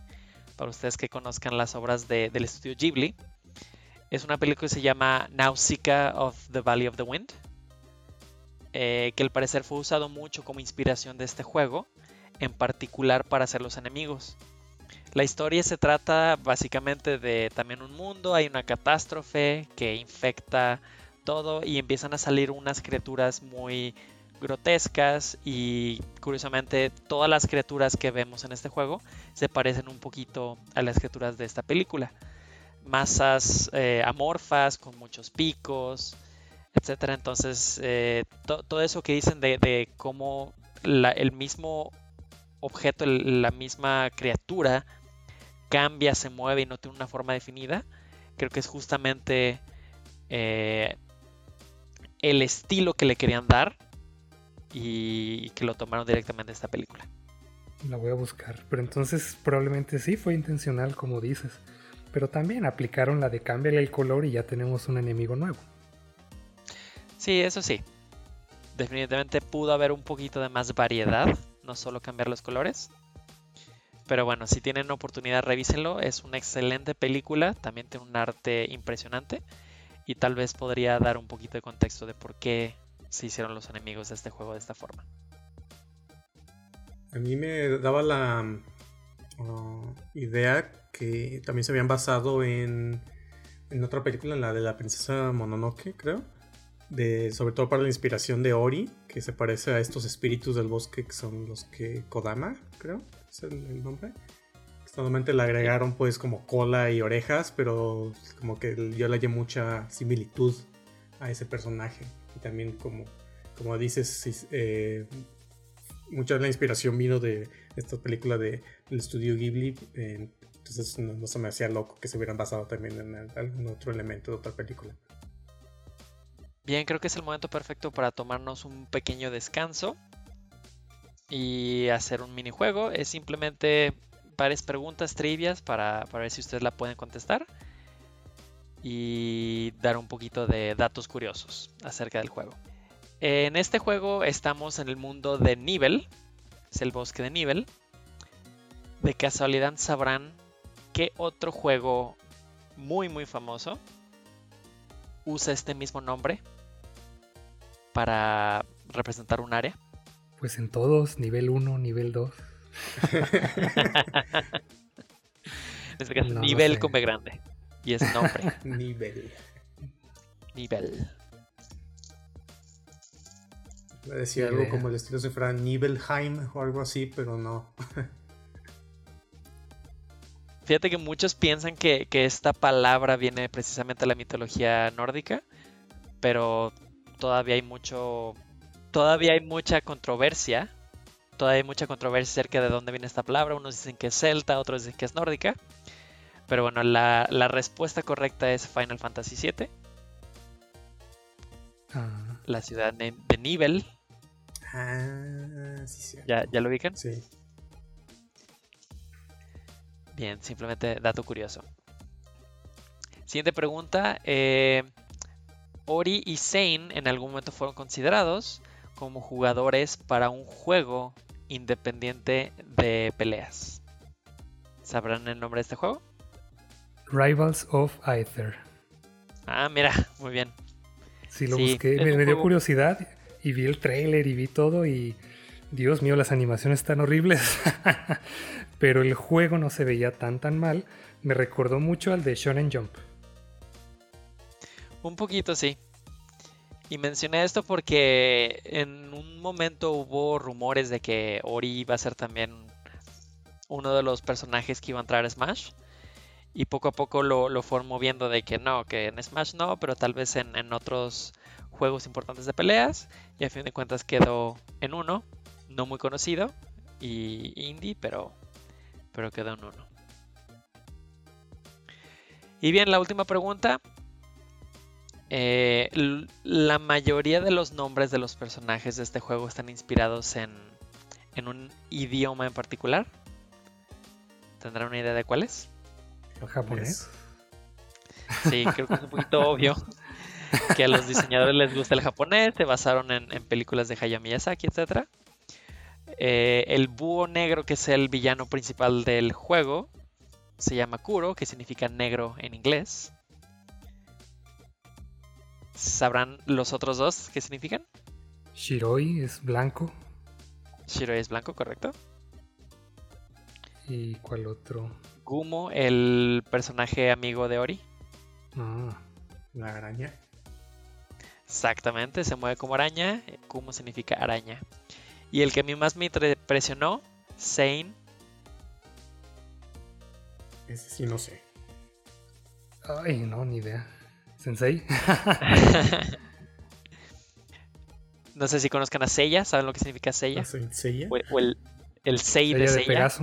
para ustedes que conozcan las obras del estudio Ghibli. Es una película que se llama Nausicaa of the Valley of the Wind, eh, que al parecer fue usado mucho como inspiración de este juego, en particular para hacer los enemigos. La historia se trata básicamente de también un mundo, hay una catástrofe que infecta todo y empiezan a salir unas criaturas muy grotescas y curiosamente todas las criaturas que vemos en este juego se parecen un poquito a las criaturas de esta película. Masas eh, amorfas con muchos picos, etcétera. Entonces, eh, todo eso que dicen de, cómo el mismo objeto, la misma criatura cambia, se mueve y no tiene una forma definida, creo que es justamente eh, el estilo que le querían dar y que lo tomaron directamente de esta película. La voy a buscar, pero entonces probablemente sí fue intencional como dices, pero también aplicaron la de cambiarle el color y ya tenemos un enemigo nuevo. Sí, eso sí. Definitivamente pudo haber un poquito de más variedad, no solo cambiar los colores. Pero bueno, si tienen oportunidad, revísenlo. Es una excelente película, también tiene un arte impresionante y tal vez podría dar un poquito de contexto de por qué se hicieron los enemigos de este juego de esta forma. A mí me daba la uh, idea que también se habían basado en, en otra película, en la de la princesa Mononoke, creo. De, sobre todo para la inspiración de Ori, que se parece a estos espíritus del bosque que son los que Kodama, creo, es el, nombre. Solamente le agregaron pues como cola y orejas, pero como que yo le hallé mucha similitud a ese personaje. Y también como, como dices, eh, mucha de la inspiración vino de esta película de, del estudio Ghibli. entonces no, se me hacía loco que se hubieran basado también en algún otro elemento de otra película. Bien, creo que es el momento perfecto para tomarnos un pequeño descanso y hacer un minijuego. Es simplemente varias preguntas trivias para, para ver si ustedes la pueden contestar y dar un poquito de datos curiosos acerca del juego. En este juego estamos en el mundo de Nivel, es el bosque de Nivel. De casualidad sabrán qué otro juego muy muy famoso usa este mismo nombre para representar un área. Pues en todos, nivel 1, nivel 2. en este caso, nivel con B grande. Y es nombre. nivel. Nivel. Me decía algo como el estilo si fuera Nibelheim o algo así, pero no. Fíjate que muchos piensan que, que, esta palabra viene precisamente de la mitología nórdica, pero todavía hay mucho. Todavía hay mucha controversia. Todavía hay mucha controversia acerca de dónde viene esta palabra. Unos dicen que es celta, otros dicen que es nórdica. Pero bueno, la, la respuesta correcta es Final Fantasy VII. Ah. La ciudad de, Nibel. Ah, sí, sí. ¿Ya, ¿Ya lo ubican? Sí. Bien, simplemente dato curioso. Siguiente pregunta. Eh, Ori y Zane en algún momento fueron considerados como jugadores para un juego independiente de peleas. ¿Sabrán el nombre de este juego? Rivals of Aether. Ah, mira, muy bien. Sí, lo busqué. Me, dio curiosidad y vi el trailer y vi todo y Dios mío, las animaciones están horribles. Pero el juego no se veía tan tan mal. Me recordó mucho al de Shonen Jump. Un poquito, sí. Y mencioné esto porque en un momento hubo rumores de que Ori iba a ser también uno de los personajes que iba a entrar a Smash. Y poco a poco lo, lo fueron moviendo de que no, que en Smash no, pero tal vez en, en otros juegos importantes de peleas. Y a fin de cuentas quedó en uno, no muy conocido y indie, pero, pero quedó en uno. Y bien, la última pregunta. Eh, la mayoría de los nombres de los personajes de este juego están inspirados en, en un idioma en particular. ¿Tendrán una idea de cuál es? ¿El japonés? Sí, creo que es un poquito obvio que a los diseñadores les gusta el japonés, se basaron en, películas de Hayao Miyazaki, etc. Eh, el búho negro, que es el villano principal del juego, se llama Kuro, que significa negro en inglés. ¿Sabrán los otros dos qué significan? Shiroi es blanco. Shiroi es blanco, correcto. ¿Y cuál otro? Gumo, el personaje amigo de Ori. Ah, la araña. Exactamente, se mueve como araña. Gumo significa araña. Y el que a mí más me impresionó, Zane. Ese sí no sé. Ay, no, ni idea. ¿Sensei? no sé si conozcan a Seiya, ¿saben lo que significa Seiya? ¿Seiya? O, el, el Sei de Seiya.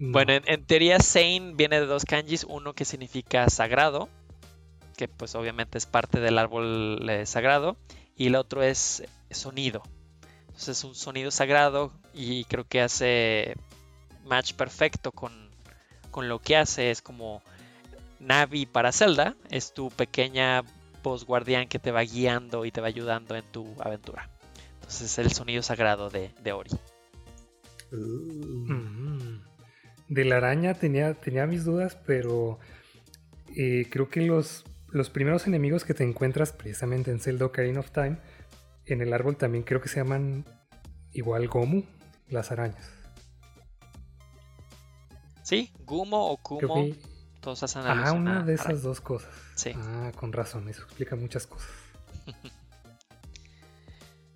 Bueno, en, teoría Sein viene de dos kanjis, uno que significa sagrado, que pues obviamente es parte del árbol eh, sagrado, y el otro es sonido. Entonces es un sonido sagrado y creo que hace match perfecto con, con lo que hace. Es como Navi para Zelda, es tu pequeña voz guardián que te va guiando y te va ayudando en tu aventura. Entonces es el sonido sagrado de, Ori. Mm. De la araña tenía, tenía mis dudas, pero eh, creo que los, los primeros enemigos que te encuentras precisamente en Zelda Ocarina of Time, en el árbol también creo que se llaman igual Gomu, las arañas. Sí, Gumo o Kumo, todos hacen Ah, una de esas dos cosas. Sí. Ah, con razón, eso explica muchas cosas.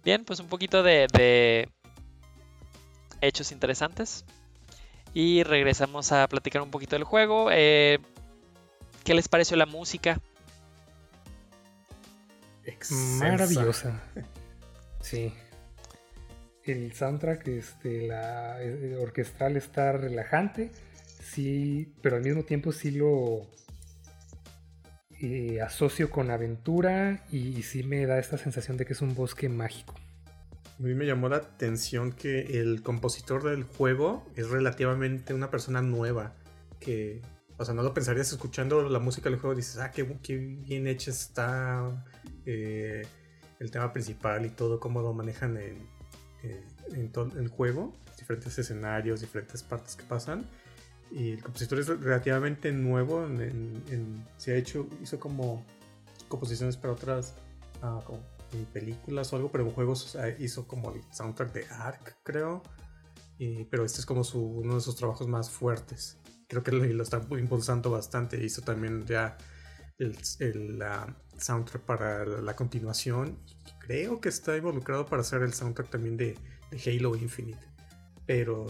Bien, pues un poquito de, hechos interesantes. Y regresamos a platicar un poquito del juego. Eh, ¿Qué les pareció la música? Maravillosa. Sí. El soundtrack, este, la orquestal está relajante, sí, pero al mismo tiempo sí lo eh, asocio con aventura y, sí me da esta sensación de que es un bosque mágico. A mí me llamó la atención que el compositor del juego es relativamente una persona nueva. Que, o sea, no lo pensarías escuchando la música del juego. Dices, ah, qué, bien hecha está eh, el tema principal y todo, cómo lo manejan en, en, todo el juego. Diferentes escenarios, diferentes partes que pasan. Y el compositor es relativamente nuevo. se ha hecho, hizo como composiciones para otras. Ah, películas o algo, pero en juegos hizo como el soundtrack de Ark, creo. pero este es como su, uno de sus trabajos más fuertes. Creo que lo, está impulsando bastante. Hizo también ya el, soundtrack para la, continuación. Creo que está involucrado para hacer el soundtrack también de, Halo Infinite. Pero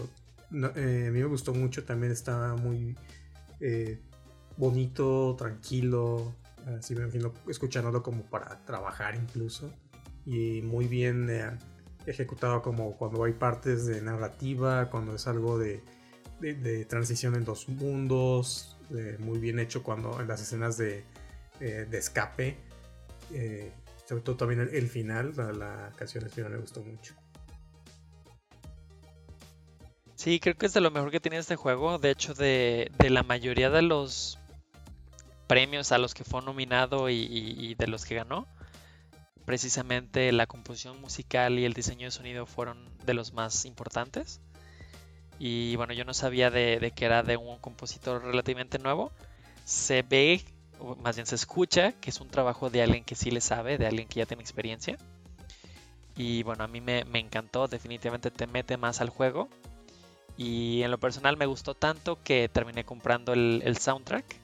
eh, a mí me gustó mucho. También está muy eh, bonito, tranquilo. Así me imagino escuchándolo como para trabajar incluso. Y muy bien eh, ejecutado como cuando hay partes de narrativa, cuando es algo de, de, transición en dos mundos. muy bien hecho cuando en las escenas de, de escape. Sobre todo también el, final, la, canción final me gustó mucho. Sí, creo que es de lo mejor que tiene este juego. De hecho, de, de la mayoría de los premios a los que fue nominado y, de los que ganó, precisamente la composición musical y el diseño de sonido fueron de los más importantes. Y bueno, yo no sabía de, que era de un compositor relativamente nuevo. Se ve, o más bien se escucha, que es un trabajo de alguien que sí le sabe, de alguien que ya tiene experiencia. Y bueno, a mí me, encantó, definitivamente te mete más al juego. Y en lo personal me gustó tanto que terminé comprando el soundtrack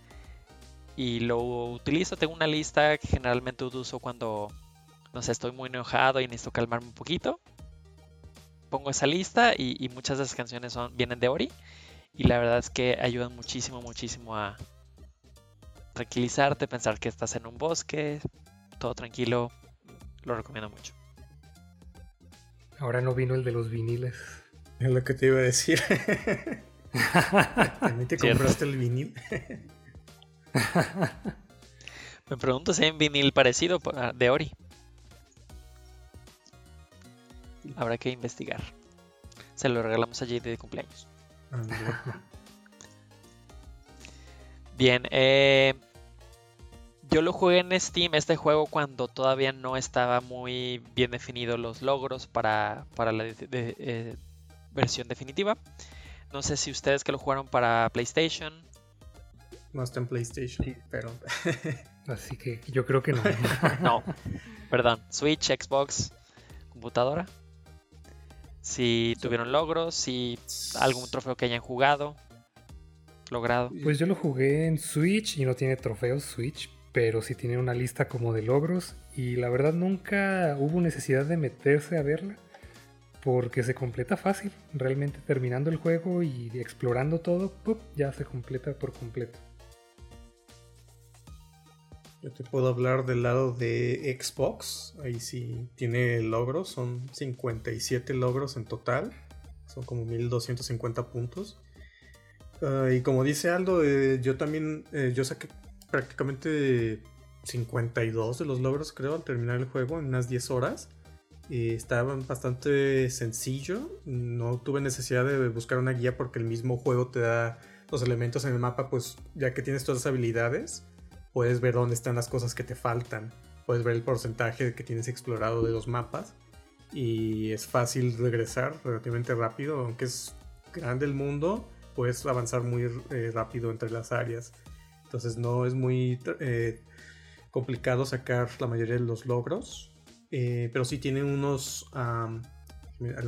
y lo utilizo. Tengo una lista que generalmente uso cuando, no sé, estoy muy enojado y necesito calmarme un poquito. Pongo esa lista y, muchas de esas canciones son, vienen de Ori. Y la verdad es que ayudan muchísimo, muchísimo a tranquilizarte, pensar que estás en un bosque, todo tranquilo. Lo recomiendo mucho. Ahora no vino el de los viniles. Es lo que te iba a decir. ¿También te compraste el vinil? Me pregunto si hay un vinil parecido de Ori. Habrá que investigar. Se lo regalamos a JD de cumpleaños. Bien, eh, yo lo jugué en Steam este juego cuando todavía no estaba muy bien definidos los logros para, la eh, versión definitiva. No sé si ustedes que lo jugaron para PlayStation no está en PlayStation, pero. Así que yo creo que no. no, perdón. Switch, Xbox, computadora. Si tuvieron logros, si algún trofeo que hayan jugado, logrado. Pues yo lo jugué en Switch y no tiene trofeos Switch, pero sí tiene una lista como de logros. Y la verdad nunca hubo necesidad de meterse a verla porque se completa fácil. Realmente terminando el juego y explorando todo, ya se completa por completo. Yo te puedo hablar del lado de Xbox. Ahí sí tiene logros. Son 57 logros en total. Son como 1250 puntos. Ah, y como dice Aldo, eh, yo también eh, yo saqué prácticamente 52 de los logros, creo, al terminar el juego en unas 10 horas. Y estaba bastante sencillo. No tuve necesidad de buscar una guía porque el mismo juego te da los elementos en el mapa, pues ya que tienes todas las habilidades puedes ver dónde están las cosas que te faltan, puedes ver el porcentaje que tienes explorado de los mapas y es fácil regresar relativamente rápido, aunque es grande el mundo, puedes avanzar muy eh, rápido entre las áreas. Entonces no es muy eh, complicado sacar la mayoría de los logros, eh, pero sí tiene unos, al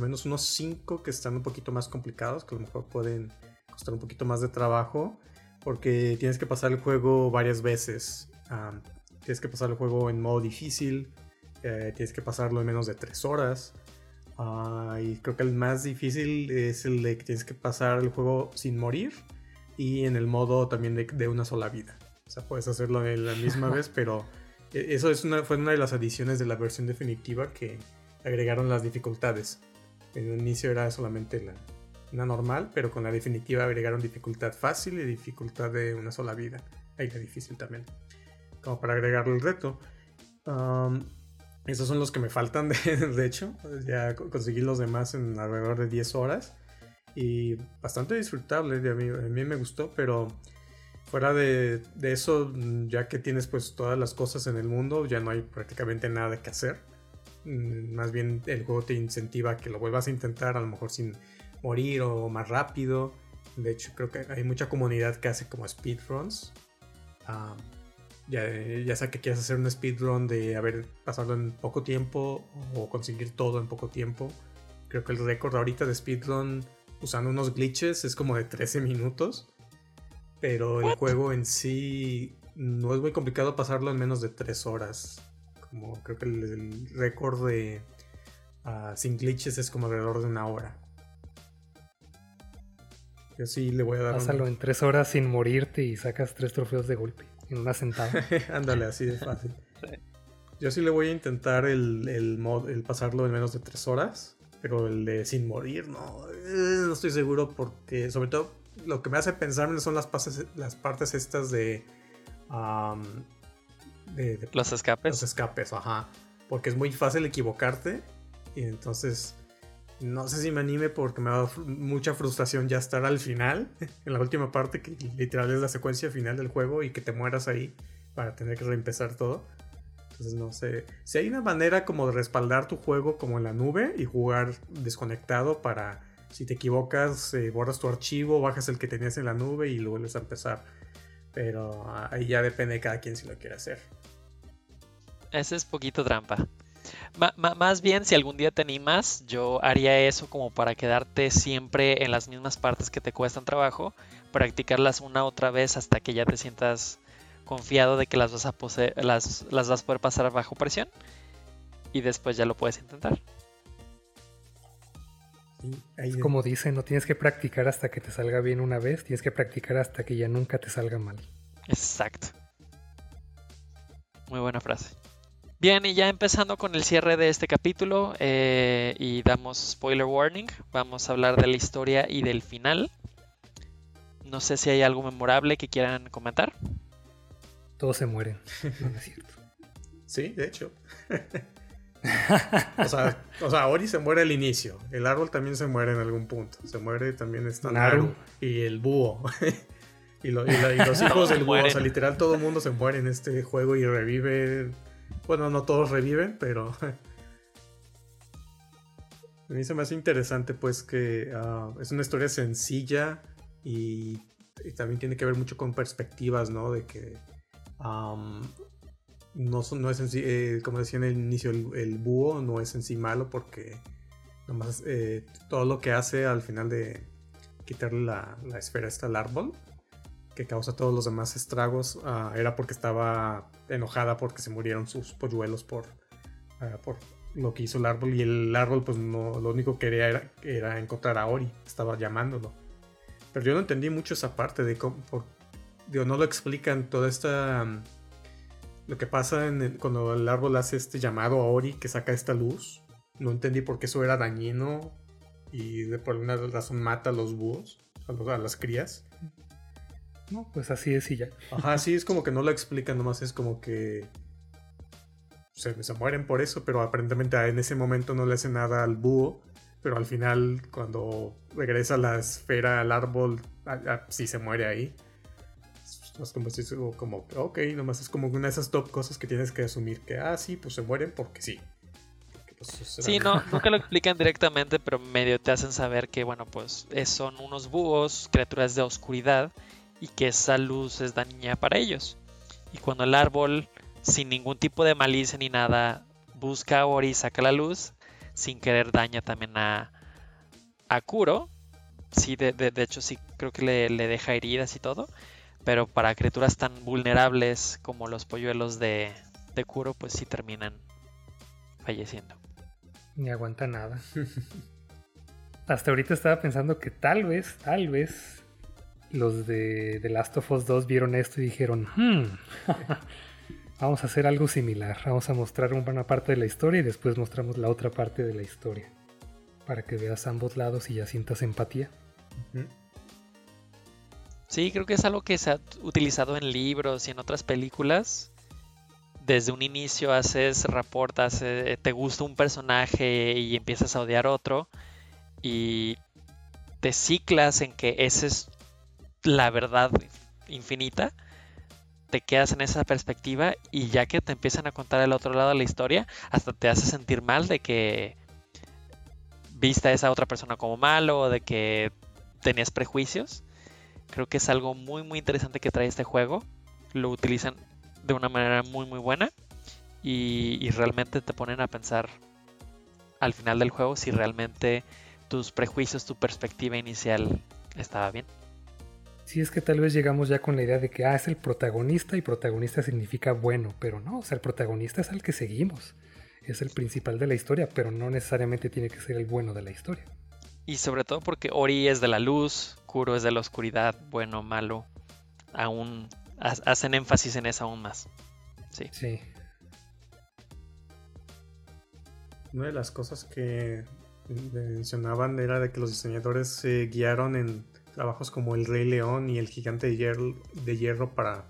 menos unos 5 que están un poquito más complicados, que a lo mejor pueden costar un poquito más de trabajo porque tienes que pasar el juego varias veces. tienes que pasar el juego en modo difícil, eh, tienes que pasarlo en menos de 3 horas. Ah, y creo que el más difícil es el de que tienes que pasar el juego sin morir y en el modo también de, una sola vida. O sea, puedes hacerlo en la misma vez, pero eso es una, fue una de las adiciones de la versión definitiva que agregaron las dificultades. En el inicio era solamente la, una normal, pero con la definitiva agregaron dificultad fácil y dificultad de una sola vida. Ahí la difícil también. Como para agregarle el reto. esos son los que me faltan, de, hecho. Ya conseguí los demás en alrededor de 10 horas. Y bastante disfrutable, a mí, a mí me gustó, pero fuera de, eso, ya que tienes pues todas las cosas en el mundo, ya no hay prácticamente nada que hacer. Mm, más bien el juego te incentiva a que lo vuelvas a intentar, a lo mejor sin morir o más rápido. De hecho, creo que hay mucha comunidad que hace como speedruns. ya, ya sea que quieras hacer un speedrun de haber pasado en poco tiempo o conseguir todo en poco tiempo. Creo que el récord ahorita de speedrun usando unos glitches es como de 13 minutos. Pero el juego en sí no es muy complicado pasarlo en menos de 3 horas. Como creo que el, récord de ah, sin glitches es como alrededor de una hora. Yo sí le voy a dar. Pásalo en 3 horas sin morirte y sacas 3 trofeos de golpe en una sentada. Ándale, así de fácil. Yo sí le voy a intentar el, el, mod, el pasarlo en menos de 3 horas. Pero el de sin morir, no. Eh, no estoy seguro porque, sobre todo, lo que me hace pensar son las, las partes estas de, de, Los escapes. Los escapes, ajá. Porque es muy fácil equivocarte. Y entonces, no sé si me anime porque me dado mucha frustración ya estar al final, en la última parte, que literal es la secuencia final del juego y que te mueras ahí para tener que reempezar todo. Entonces no sé. Si hay una manera como de respaldar tu juego como en la nube y jugar desconectado para si te equivocas, eh, borras tu archivo, bajas el que tenías en la nube y lo vuelves a empezar. Pero ahí ya depende de cada quien si lo quiere hacer. Ese es poquito trampa. más bien, si algún día te animas, yo haría eso como para quedarte siempre en las mismas partes que te cuestan trabajo, practicarlas una otra vez hasta que ya te sientas confiado de que las vas a las, las vas a poder pasar bajo presión y después ya lo puedes intentar. Como dice, no tienes que practicar hasta que te salga bien una vez, tienes que practicar hasta que ya nunca te salga mal. Exacto. Muy buena frase. Bien, y ya empezando con el cierre de este capítulo eh, y damos spoiler warning, vamos a hablar de la historia y del final. No sé si hay algo memorable que quieran comentar todos se mueren. No es cierto. Sí, de hecho. o, sea, Ori se muere al inicio. El árbol también se muere en algún punto. Se muere también esta Naru y el búho. y, los hijos del búho. O sea, literal todo el mundo se muere en este juego y revive. Bueno, no todos reviven, pero. A mí se me hace interesante, pues, que ah, es una historia sencilla y, y, también tiene que ver mucho con perspectivas, ¿no? De que no, no, es eh, como decía en el inicio, el, búho no es en sí malo porque nomás eh, todo lo que hace al final de quitarle la, esfera esta al árbol, que causa todos los demás estragos, ah, era porque estaba enojada porque se murieron sus polluelos por, ah, por lo que hizo el árbol y el árbol pues no, lo único que quería era, encontrar a Ori, estaba llamándolo. Pero yo no entendí mucho esa parte de cómo, digo, no lo explican toda esta... lo que pasa en cuando el árbol hace este llamado a Ori que saca esta luz. No entendí por qué eso era dañino y de por alguna razón mata a los búhos, a, las crías. No, pues así es y ya. Ajá, sí, es como que no lo explican, nomás es como que se, mueren por eso, pero aparentemente en ese momento no le hace nada al búho. Pero al final, cuando regresa la esfera al árbol, sí se muere ahí como, como, ok, nomás es como una de esas top cosas que tienes que asumir que, ah, sí, pues se mueren porque sí. Pues, sí, no, nunca lo explican directamente, pero medio te hacen saber que, bueno, pues son unos búhos, criaturas de oscuridad, y que esa luz es dañina para ellos. Y cuando el árbol, sin ningún tipo de malicia ni nada, busca a Ori y saca la luz, sin querer daña también a, a Kuro. Sí, de, de, hecho sí creo que le, le deja heridas y todo. Pero para criaturas tan vulnerables como los polluelos de, de Kuro, pues sí terminan falleciendo. Ni aguanta nada. Hasta ahorita estaba pensando que tal vez, tal vez los de The Last of Us 2 vieron esto y dijeron, hmm, vamos a hacer algo similar. Vamos a mostrar una parte de la historia y después mostramos la otra parte de la historia. Para que veas ambos lados y ya sientas empatía. Sí, creo que es algo que se ha utilizado en libros y en otras películas. Desde un inicio haces reportas, eh, te gusta un personaje y empiezas a odiar otro y te ciclas en que esa es la verdad infinita, te quedas en esa perspectiva y ya que te empiezan a contar el otro lado de la historia, hasta te hace sentir mal de que viste a esa otra persona como malo o de que tenías prejuicios. Creo que es algo muy muy interesante que trae este juego. Lo utilizan de una manera muy muy buena y, realmente te ponen a pensar al final del juego si realmente tus prejuicios, tu perspectiva inicial estaba bien. Sí, es que tal vez llegamos ya con la idea de que ah, es el protagonista y protagonista significa bueno, pero no, o sea, el protagonista es al que seguimos. Es el principal de la historia, pero no necesariamente tiene que ser el bueno de la historia. Y sobre todo porque Ori es de la luz, Kuro es de la oscuridad, bueno, malo. Aún hacen énfasis en eso aún más. Sí. Sí. Una de las cosas que mencionaban era de que los diseñadores se guiaron en trabajos como El Rey León y El Gigante de Hierro, para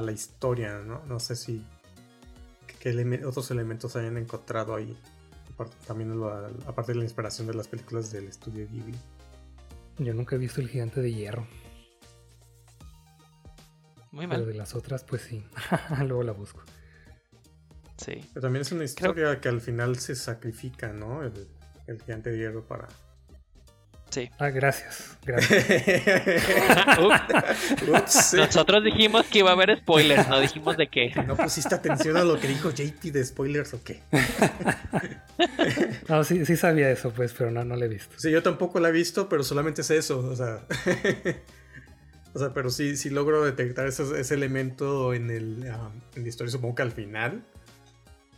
la historia, ¿no? No sé si qué otros elementos hayan encontrado ahí. Aparte, también aparte de la inspiración de las películas del estudio Ghibli. Yo nunca he visto El Gigante de Hierro. Muy mal. Pero de las otras, pues sí. Luego la busco. Sí. Pero también es una historia que al final se sacrifica, ¿no? el gigante de hierro para. Sí. Ah, gracias. Gracias. Nosotros dijimos que iba a haber spoilers, no dijimos de qué. ¿No pusiste atención a lo que dijo JP de spoilers o qué? no, sí, sí sabía eso, pues, pero no, no lo he visto. Sí, yo tampoco la he visto, pero solamente es eso, o sea. o sea, pero sí, sí logro detectar ese, ese elemento en, el, ah, en la historia, supongo que al final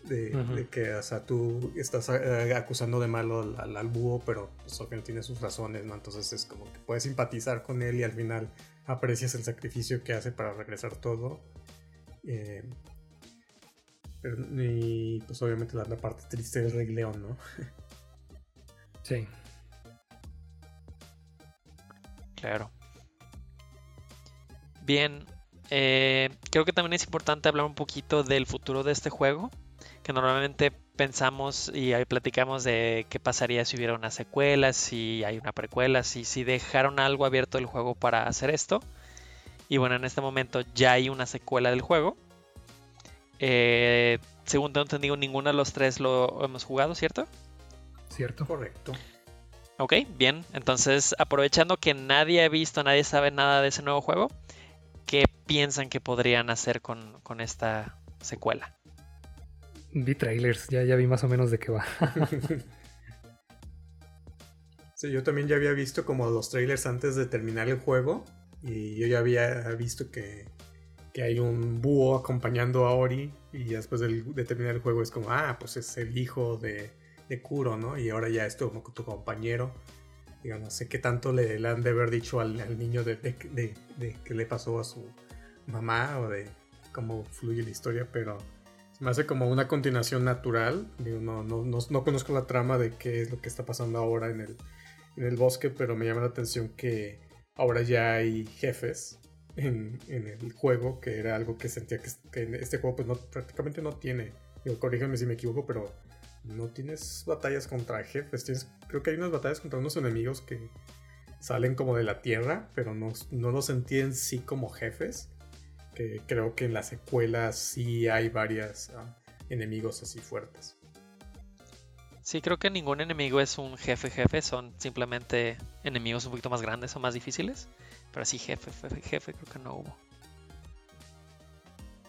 de, que, o sea, tú estás eh, acusando de malo al, búho, pero pues, tiene sus razones, ¿no? Entonces es como que puedes simpatizar con él y al final aprecias el sacrificio que hace para regresar todo. Eh, y pues obviamente la, parte triste del Rey León, ¿no? sí. Claro. Bien, eh, creo que también es importante hablar un poquito del futuro de este juego que normalmente pensamos y ahí platicamos de qué pasaría si hubiera una secuela, si hay una precuela, si, si dejaron algo abierto del juego para hacer esto. Y bueno, en este momento ya hay una secuela del juego. Eh, según tengo entendido, ninguno de los tres lo hemos jugado, ¿cierto? Cierto. Correcto. Ok, bien. Entonces, aprovechando que nadie ha visto, nadie sabe nada de ese nuevo juego, ¿qué piensan que podrían hacer con, con esta secuela? Vi trailers, ya, ya vi más o menos de qué va. sí, yo también ya había visto como los trailers antes de terminar el juego. Y yo ya había visto que, hay un búho acompañando a Ori. Y después de, terminar el juego es como, ah, pues es el hijo de, de Kuro, ¿no? Y ahora ya es tu, tu compañero. Digo, no sé qué tanto le, han de haber dicho al, niño de, de, qué le pasó a su mamá o de cómo fluye la historia, pero me hace como una continuación natural. Digo, no, no, no, conozco la trama de qué es lo que está pasando ahora en el, en el bosque, pero me llama la atención que ahora ya hay jefes en, en el juego, que era algo que sentía que, en este juego pues no, prácticamente no tiene. Digo, corrígeme si me equivoco, pero no tienes batallas contra jefes. Tienes, creo que hay unas batallas contra unos enemigos que salen como de la tierra, pero no, no los sentí en sí como jefes que creo que en la secuela sí hay varios ah, enemigos así fuertes. Sí, creo que ningún enemigo es un jefe jefe, son simplemente enemigos un poquito más grandes o más difíciles. Pero sí, jefe, jefe, jefe, creo que no hubo.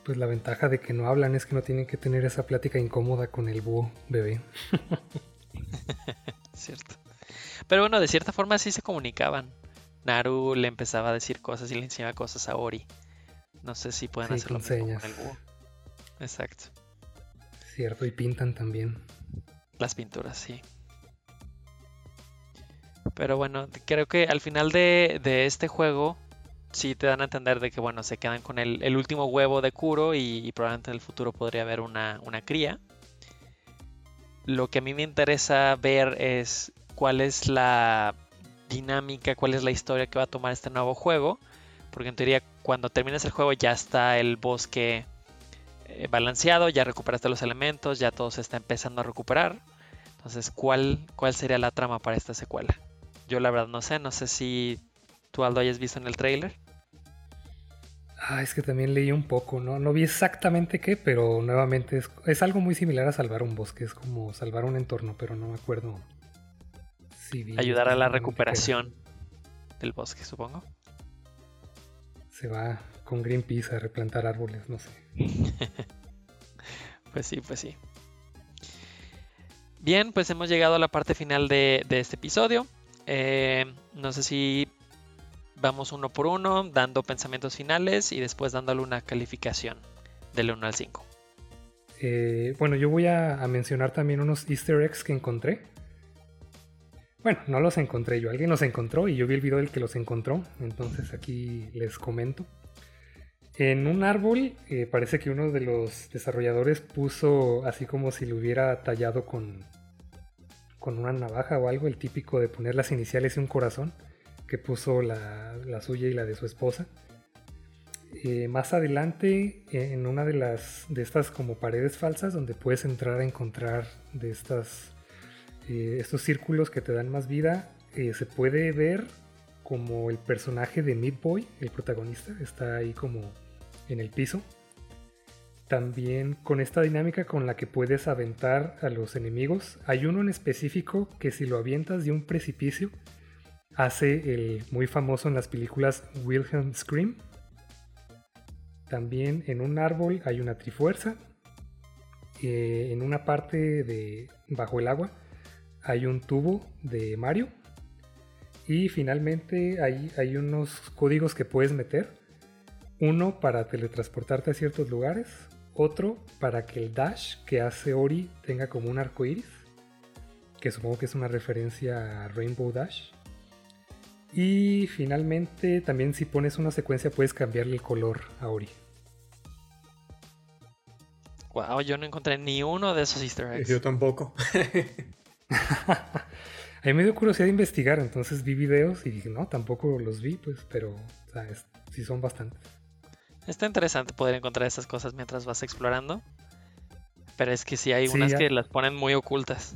Pues la ventaja de que no hablan es que no tienen que tener esa plática incómoda con el búho bebé. Cierto. Pero bueno, de cierta forma sí se comunicaban. Naru le empezaba a decir cosas y le enseñaba cosas a Ori. No sé si pueden hacerlo con, el búho. Exacto. Cierto, y pintan también. Las pinturas, sí. Pero bueno, creo que al final de, este juego sí te dan a entender de que bueno, se quedan con el, último huevo de Kuro y, probablemente en el futuro podría haber una, una cría. Lo que a mí me interesa ver es cuál es la dinámica, cuál es la historia que va a tomar este nuevo juego. Porque en teoría cuando termines el juego ya está el bosque eh, balanceado, ya recuperaste los elementos, ya todo se está empezando a recuperar. Entonces, ¿cuál, ¿cuál sería la trama para esta secuela? Yo la verdad no sé, no sé si tú Aldo hayas visto en el trailer. Ah, es que también leí un poco, ¿no? No vi exactamente qué, pero nuevamente es, algo muy similar a salvar un bosque, es como salvar un entorno, pero no me acuerdo si vi Ayudar a la recuperación del bosque, supongo. Se va con Greenpeace a replantar árboles, no sé. pues sí, pues sí. Bien, pues hemos llegado a la parte final de, este episodio. Eh, no sé si vamos uno por uno, dando pensamientos finales y después dándole una calificación del 1 al 5. Eh, bueno, yo voy a, mencionar también unos easter eggs que encontré. Bueno, no los encontré yo, alguien los encontró y yo vi el video del que los encontró, entonces aquí les comento. En un árbol eh, parece que uno de los desarrolladores puso así como si lo hubiera tallado con, con una navaja o algo, el típico de poner las iniciales y un corazón, que puso la, suya y la de su esposa. Eh, más adelante, en una de las de estas como paredes falsas, donde puedes entrar a encontrar de estas eh, estos círculos que te dan más vida, se puede ver como el personaje de Meat Boy, el protagonista, está ahí como en el piso. También con esta dinámica con la que puedes aventar a los enemigos. Hay uno en específico que si lo avientas de un precipicio hace el muy famoso en las películas Wilhelm Scream. También en un árbol hay una trifuerza. Eh, en una parte de bajo el agua hay un tubo de Mario. Y finalmente hay, hay unos códigos que puedes meter uno para teletransportarte a ciertos lugares, otro para que el dash que hace Ori tenga como un arco iris, que supongo que es una referencia a Rainbow Dash. Y finalmente, también si pones una secuencia, puedes cambiarle el color a Ori. Wow, yo no encontré ni uno de esos easter eggs. Yo tampoco. a mí me dio curiosidad de investigar, entonces vi videos y dije, no, tampoco los vi, pues, pero o sí son bastantes. Está interesante poder encontrar esas cosas mientras vas explorando. Pero es que sí hay unas que las ponen muy ocultas.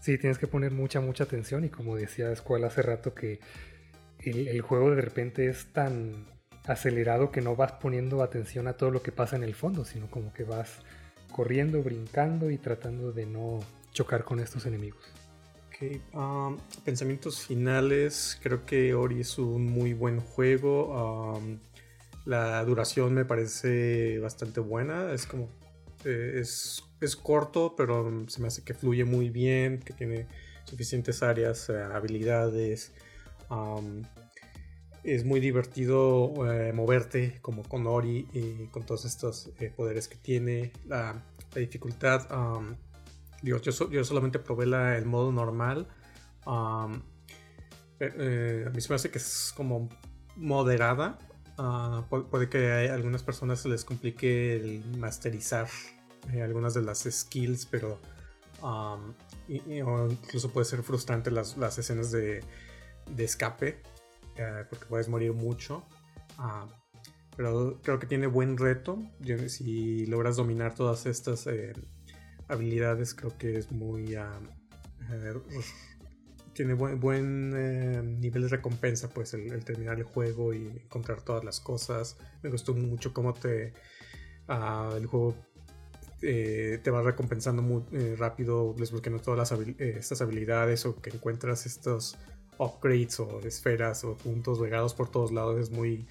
Sí, tienes que poner mucha, mucha atención. Y como decía Escuela hace rato, que el, juego de repente es tan acelerado que no vas poniendo atención a todo lo que pasa en el fondo, sino como que vas corriendo, brincando y tratando de no chocar con estos enemigos. Um, pensamientos finales. Creo que Ori es un muy buen juego. Um, la duración me parece bastante buena. Es como. Eh, es, corto, pero se me hace que fluye muy bien, que tiene suficientes áreas, eh, habilidades. es muy divertido eh, moverte como con Ori y con todos estos poderes que tiene. La, dificultad. Yo, yo, solamente probé la, el modo normal. a mí me hace que es como moderada Ah, puede que a algunas personas se les complique el masterizar eh, algunas de las skills, pero incluso puede ser frustrante las, escenas de, escape, eh, porque puedes morir mucho. Ah, pero creo que tiene buen reto. Si logras dominar todas estas habilidades, creo que es muy tiene buen, buen eh, nivel de recompensa, pues el, terminar el juego y encontrar todas las cosas. Me gustó mucho cómo te ah, el juego eh, te va recompensando muy eh, rápido, desbloqueando todas estas habilidades o que encuentras estos upgrades o esferas o puntos regados por todos lados. Es muy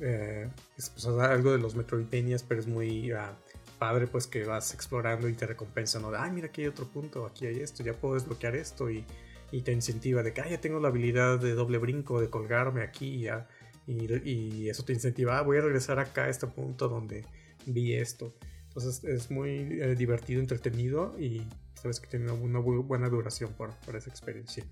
es pues, algo de los Metroidvanias, pero es muy ah, padre pues que vas explorando y te recompensan. ¿no? Ay, mira aquí hay otro punto, aquí hay esto, ya puedo desbloquear esto y y te incentiva de que ya tengo la habilidad de doble brinco, de colgarme aquí ya, y, eso te incentiva, ah, voy a regresar acá a este punto donde vi esto. Entonces es muy eh, divertido, entretenido y sabes que tiene una buena duración por, por esa experiencia.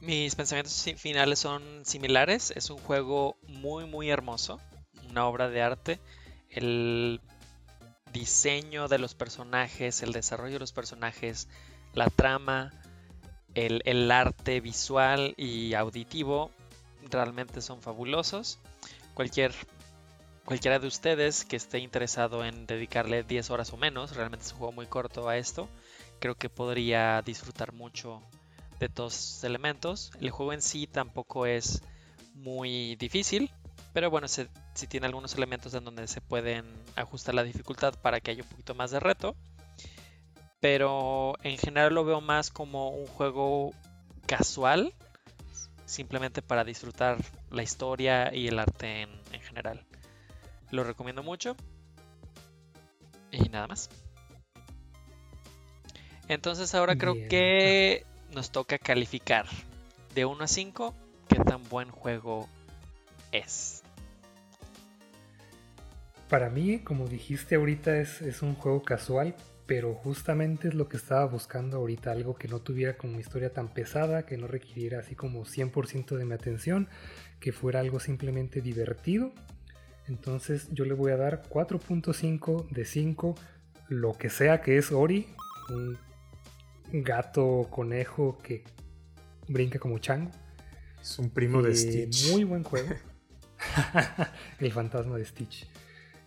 Mis pensamientos finales son similares. Es un juego muy, muy hermoso. Una obra de arte. El diseño de los personajes, el desarrollo de los personajes, la trama, el, arte visual y auditivo realmente son fabulosos. Cualquier, cualquiera de ustedes que esté interesado en dedicarle 10 horas o menos, realmente es un juego muy corto a esto, creo que podría disfrutar mucho de todos esos elementos. El juego en sí tampoco es muy difícil, pero bueno, si tiene algunos elementos en donde se pueden ajustar la dificultad para que haya un poquito más de reto pero en general lo veo más como un juego casual, simplemente para disfrutar la historia y el arte en, general. Lo recomiendo mucho. Y nada más. Entonces ahora creo que nos toca calificar de 1 a 5 qué tan buen juego es. Para mí, como dijiste ahorita, es, es un juego casual, pero justamente es lo que estaba buscando ahorita, algo que no tuviera como historia tan pesada, que no requiriera así como 100% de mi atención, que fuera algo simplemente divertido. Entonces yo le voy a dar 4.5 de 5, lo que sea que es Ori, un gato conejo que brinca como chango. Es un primo de Stitch. Muy buen juego. El fantasma de Stitch.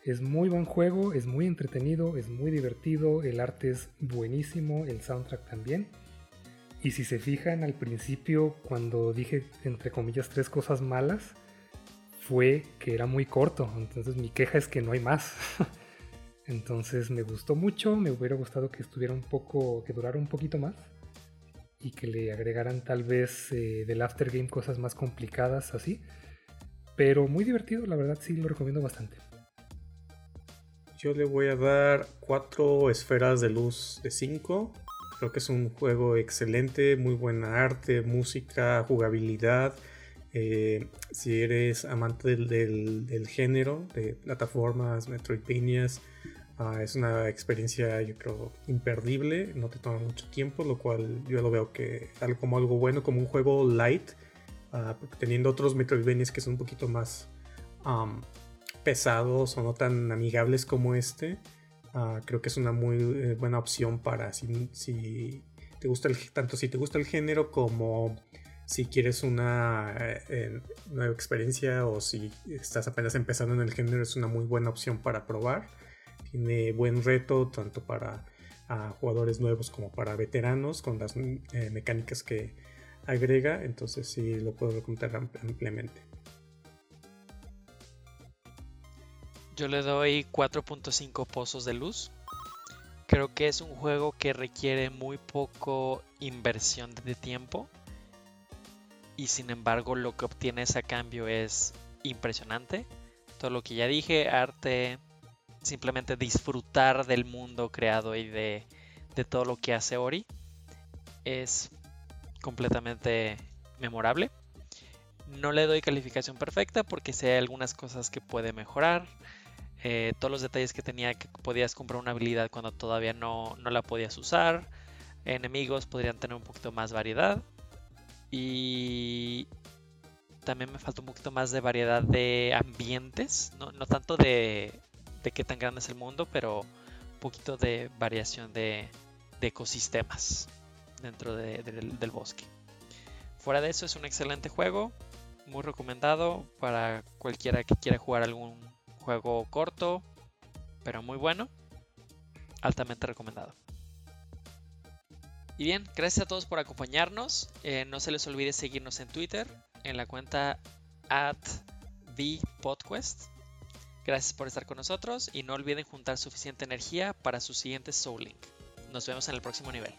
Es muy buen juego, es muy entretenido, es muy divertido, el arte es buenísimo, el soundtrack también. Y si se fijan al principio, cuando dije entre comillas tres cosas malas, fue que era muy corto. Entonces mi queja es que no hay más. Entonces me gustó mucho, me hubiera gustado que estuviera un poco, que durara un poquito más. Y que le agregaran tal vez eh, del aftergame cosas más complicadas así. Pero muy divertido, la verdad sí lo recomiendo bastante. Yo le voy a dar 4 esferas de luz de 5. Creo que es un juego excelente, muy buena arte, música, jugabilidad. Eh, si eres amante del, género de plataformas, Metroidvanias, uh, es una experiencia yo creo imperdible, no te toma mucho tiempo, lo cual yo lo veo que como algo bueno, como un juego light, uh, teniendo otros Metroidvanias que son un poquito más pesados o no tan amigables como este, ah, creo que es una muy eh, buena opción para si, te gusta el, tanto si te gusta el género como si quieres una eh, nueva experiencia o si estás apenas empezando en el género es una muy buena opción para probar. Tiene buen reto tanto para ah, jugadores nuevos como para veteranos con las eh, mecánicas que agrega, entonces sí lo puedo recomendar ampliamente. Yo le doy 4.5 pozos de luz. Creo que es un juego que requiere muy poco inversión de tiempo. Y sin embargo lo que obtienes a cambio es impresionante. Todo lo que ya dije, arte, simplemente disfrutar del mundo creado y de, todo lo que hace Ori. Es completamente memorable. No le doy calificación perfecta porque sé algunas cosas que puede mejorar. Eh, todos los detalles que tenía que podías comprar una habilidad cuando todavía no, la podías usar. Enemigos podrían tener un poquito más variedad. Y también me falta un poquito más de variedad de ambientes. No, tanto de, de, qué tan grande es el mundo, pero un poquito de variación de, ecosistemas dentro del bosque. Fuera de eso es un excelente juego. Muy recomendado para cualquiera que quiera jugar algún Juego corto, pero muy bueno. Altamente recomendado. Y bien, gracias a todos por acompañarnos. Eh, no se les olvide seguirnos en Twitter, en la cuenta at ThePodquest. Gracias por estar con nosotros y no olviden juntar suficiente energía para su siguiente Soul Link. Nos vemos en el próximo nivel.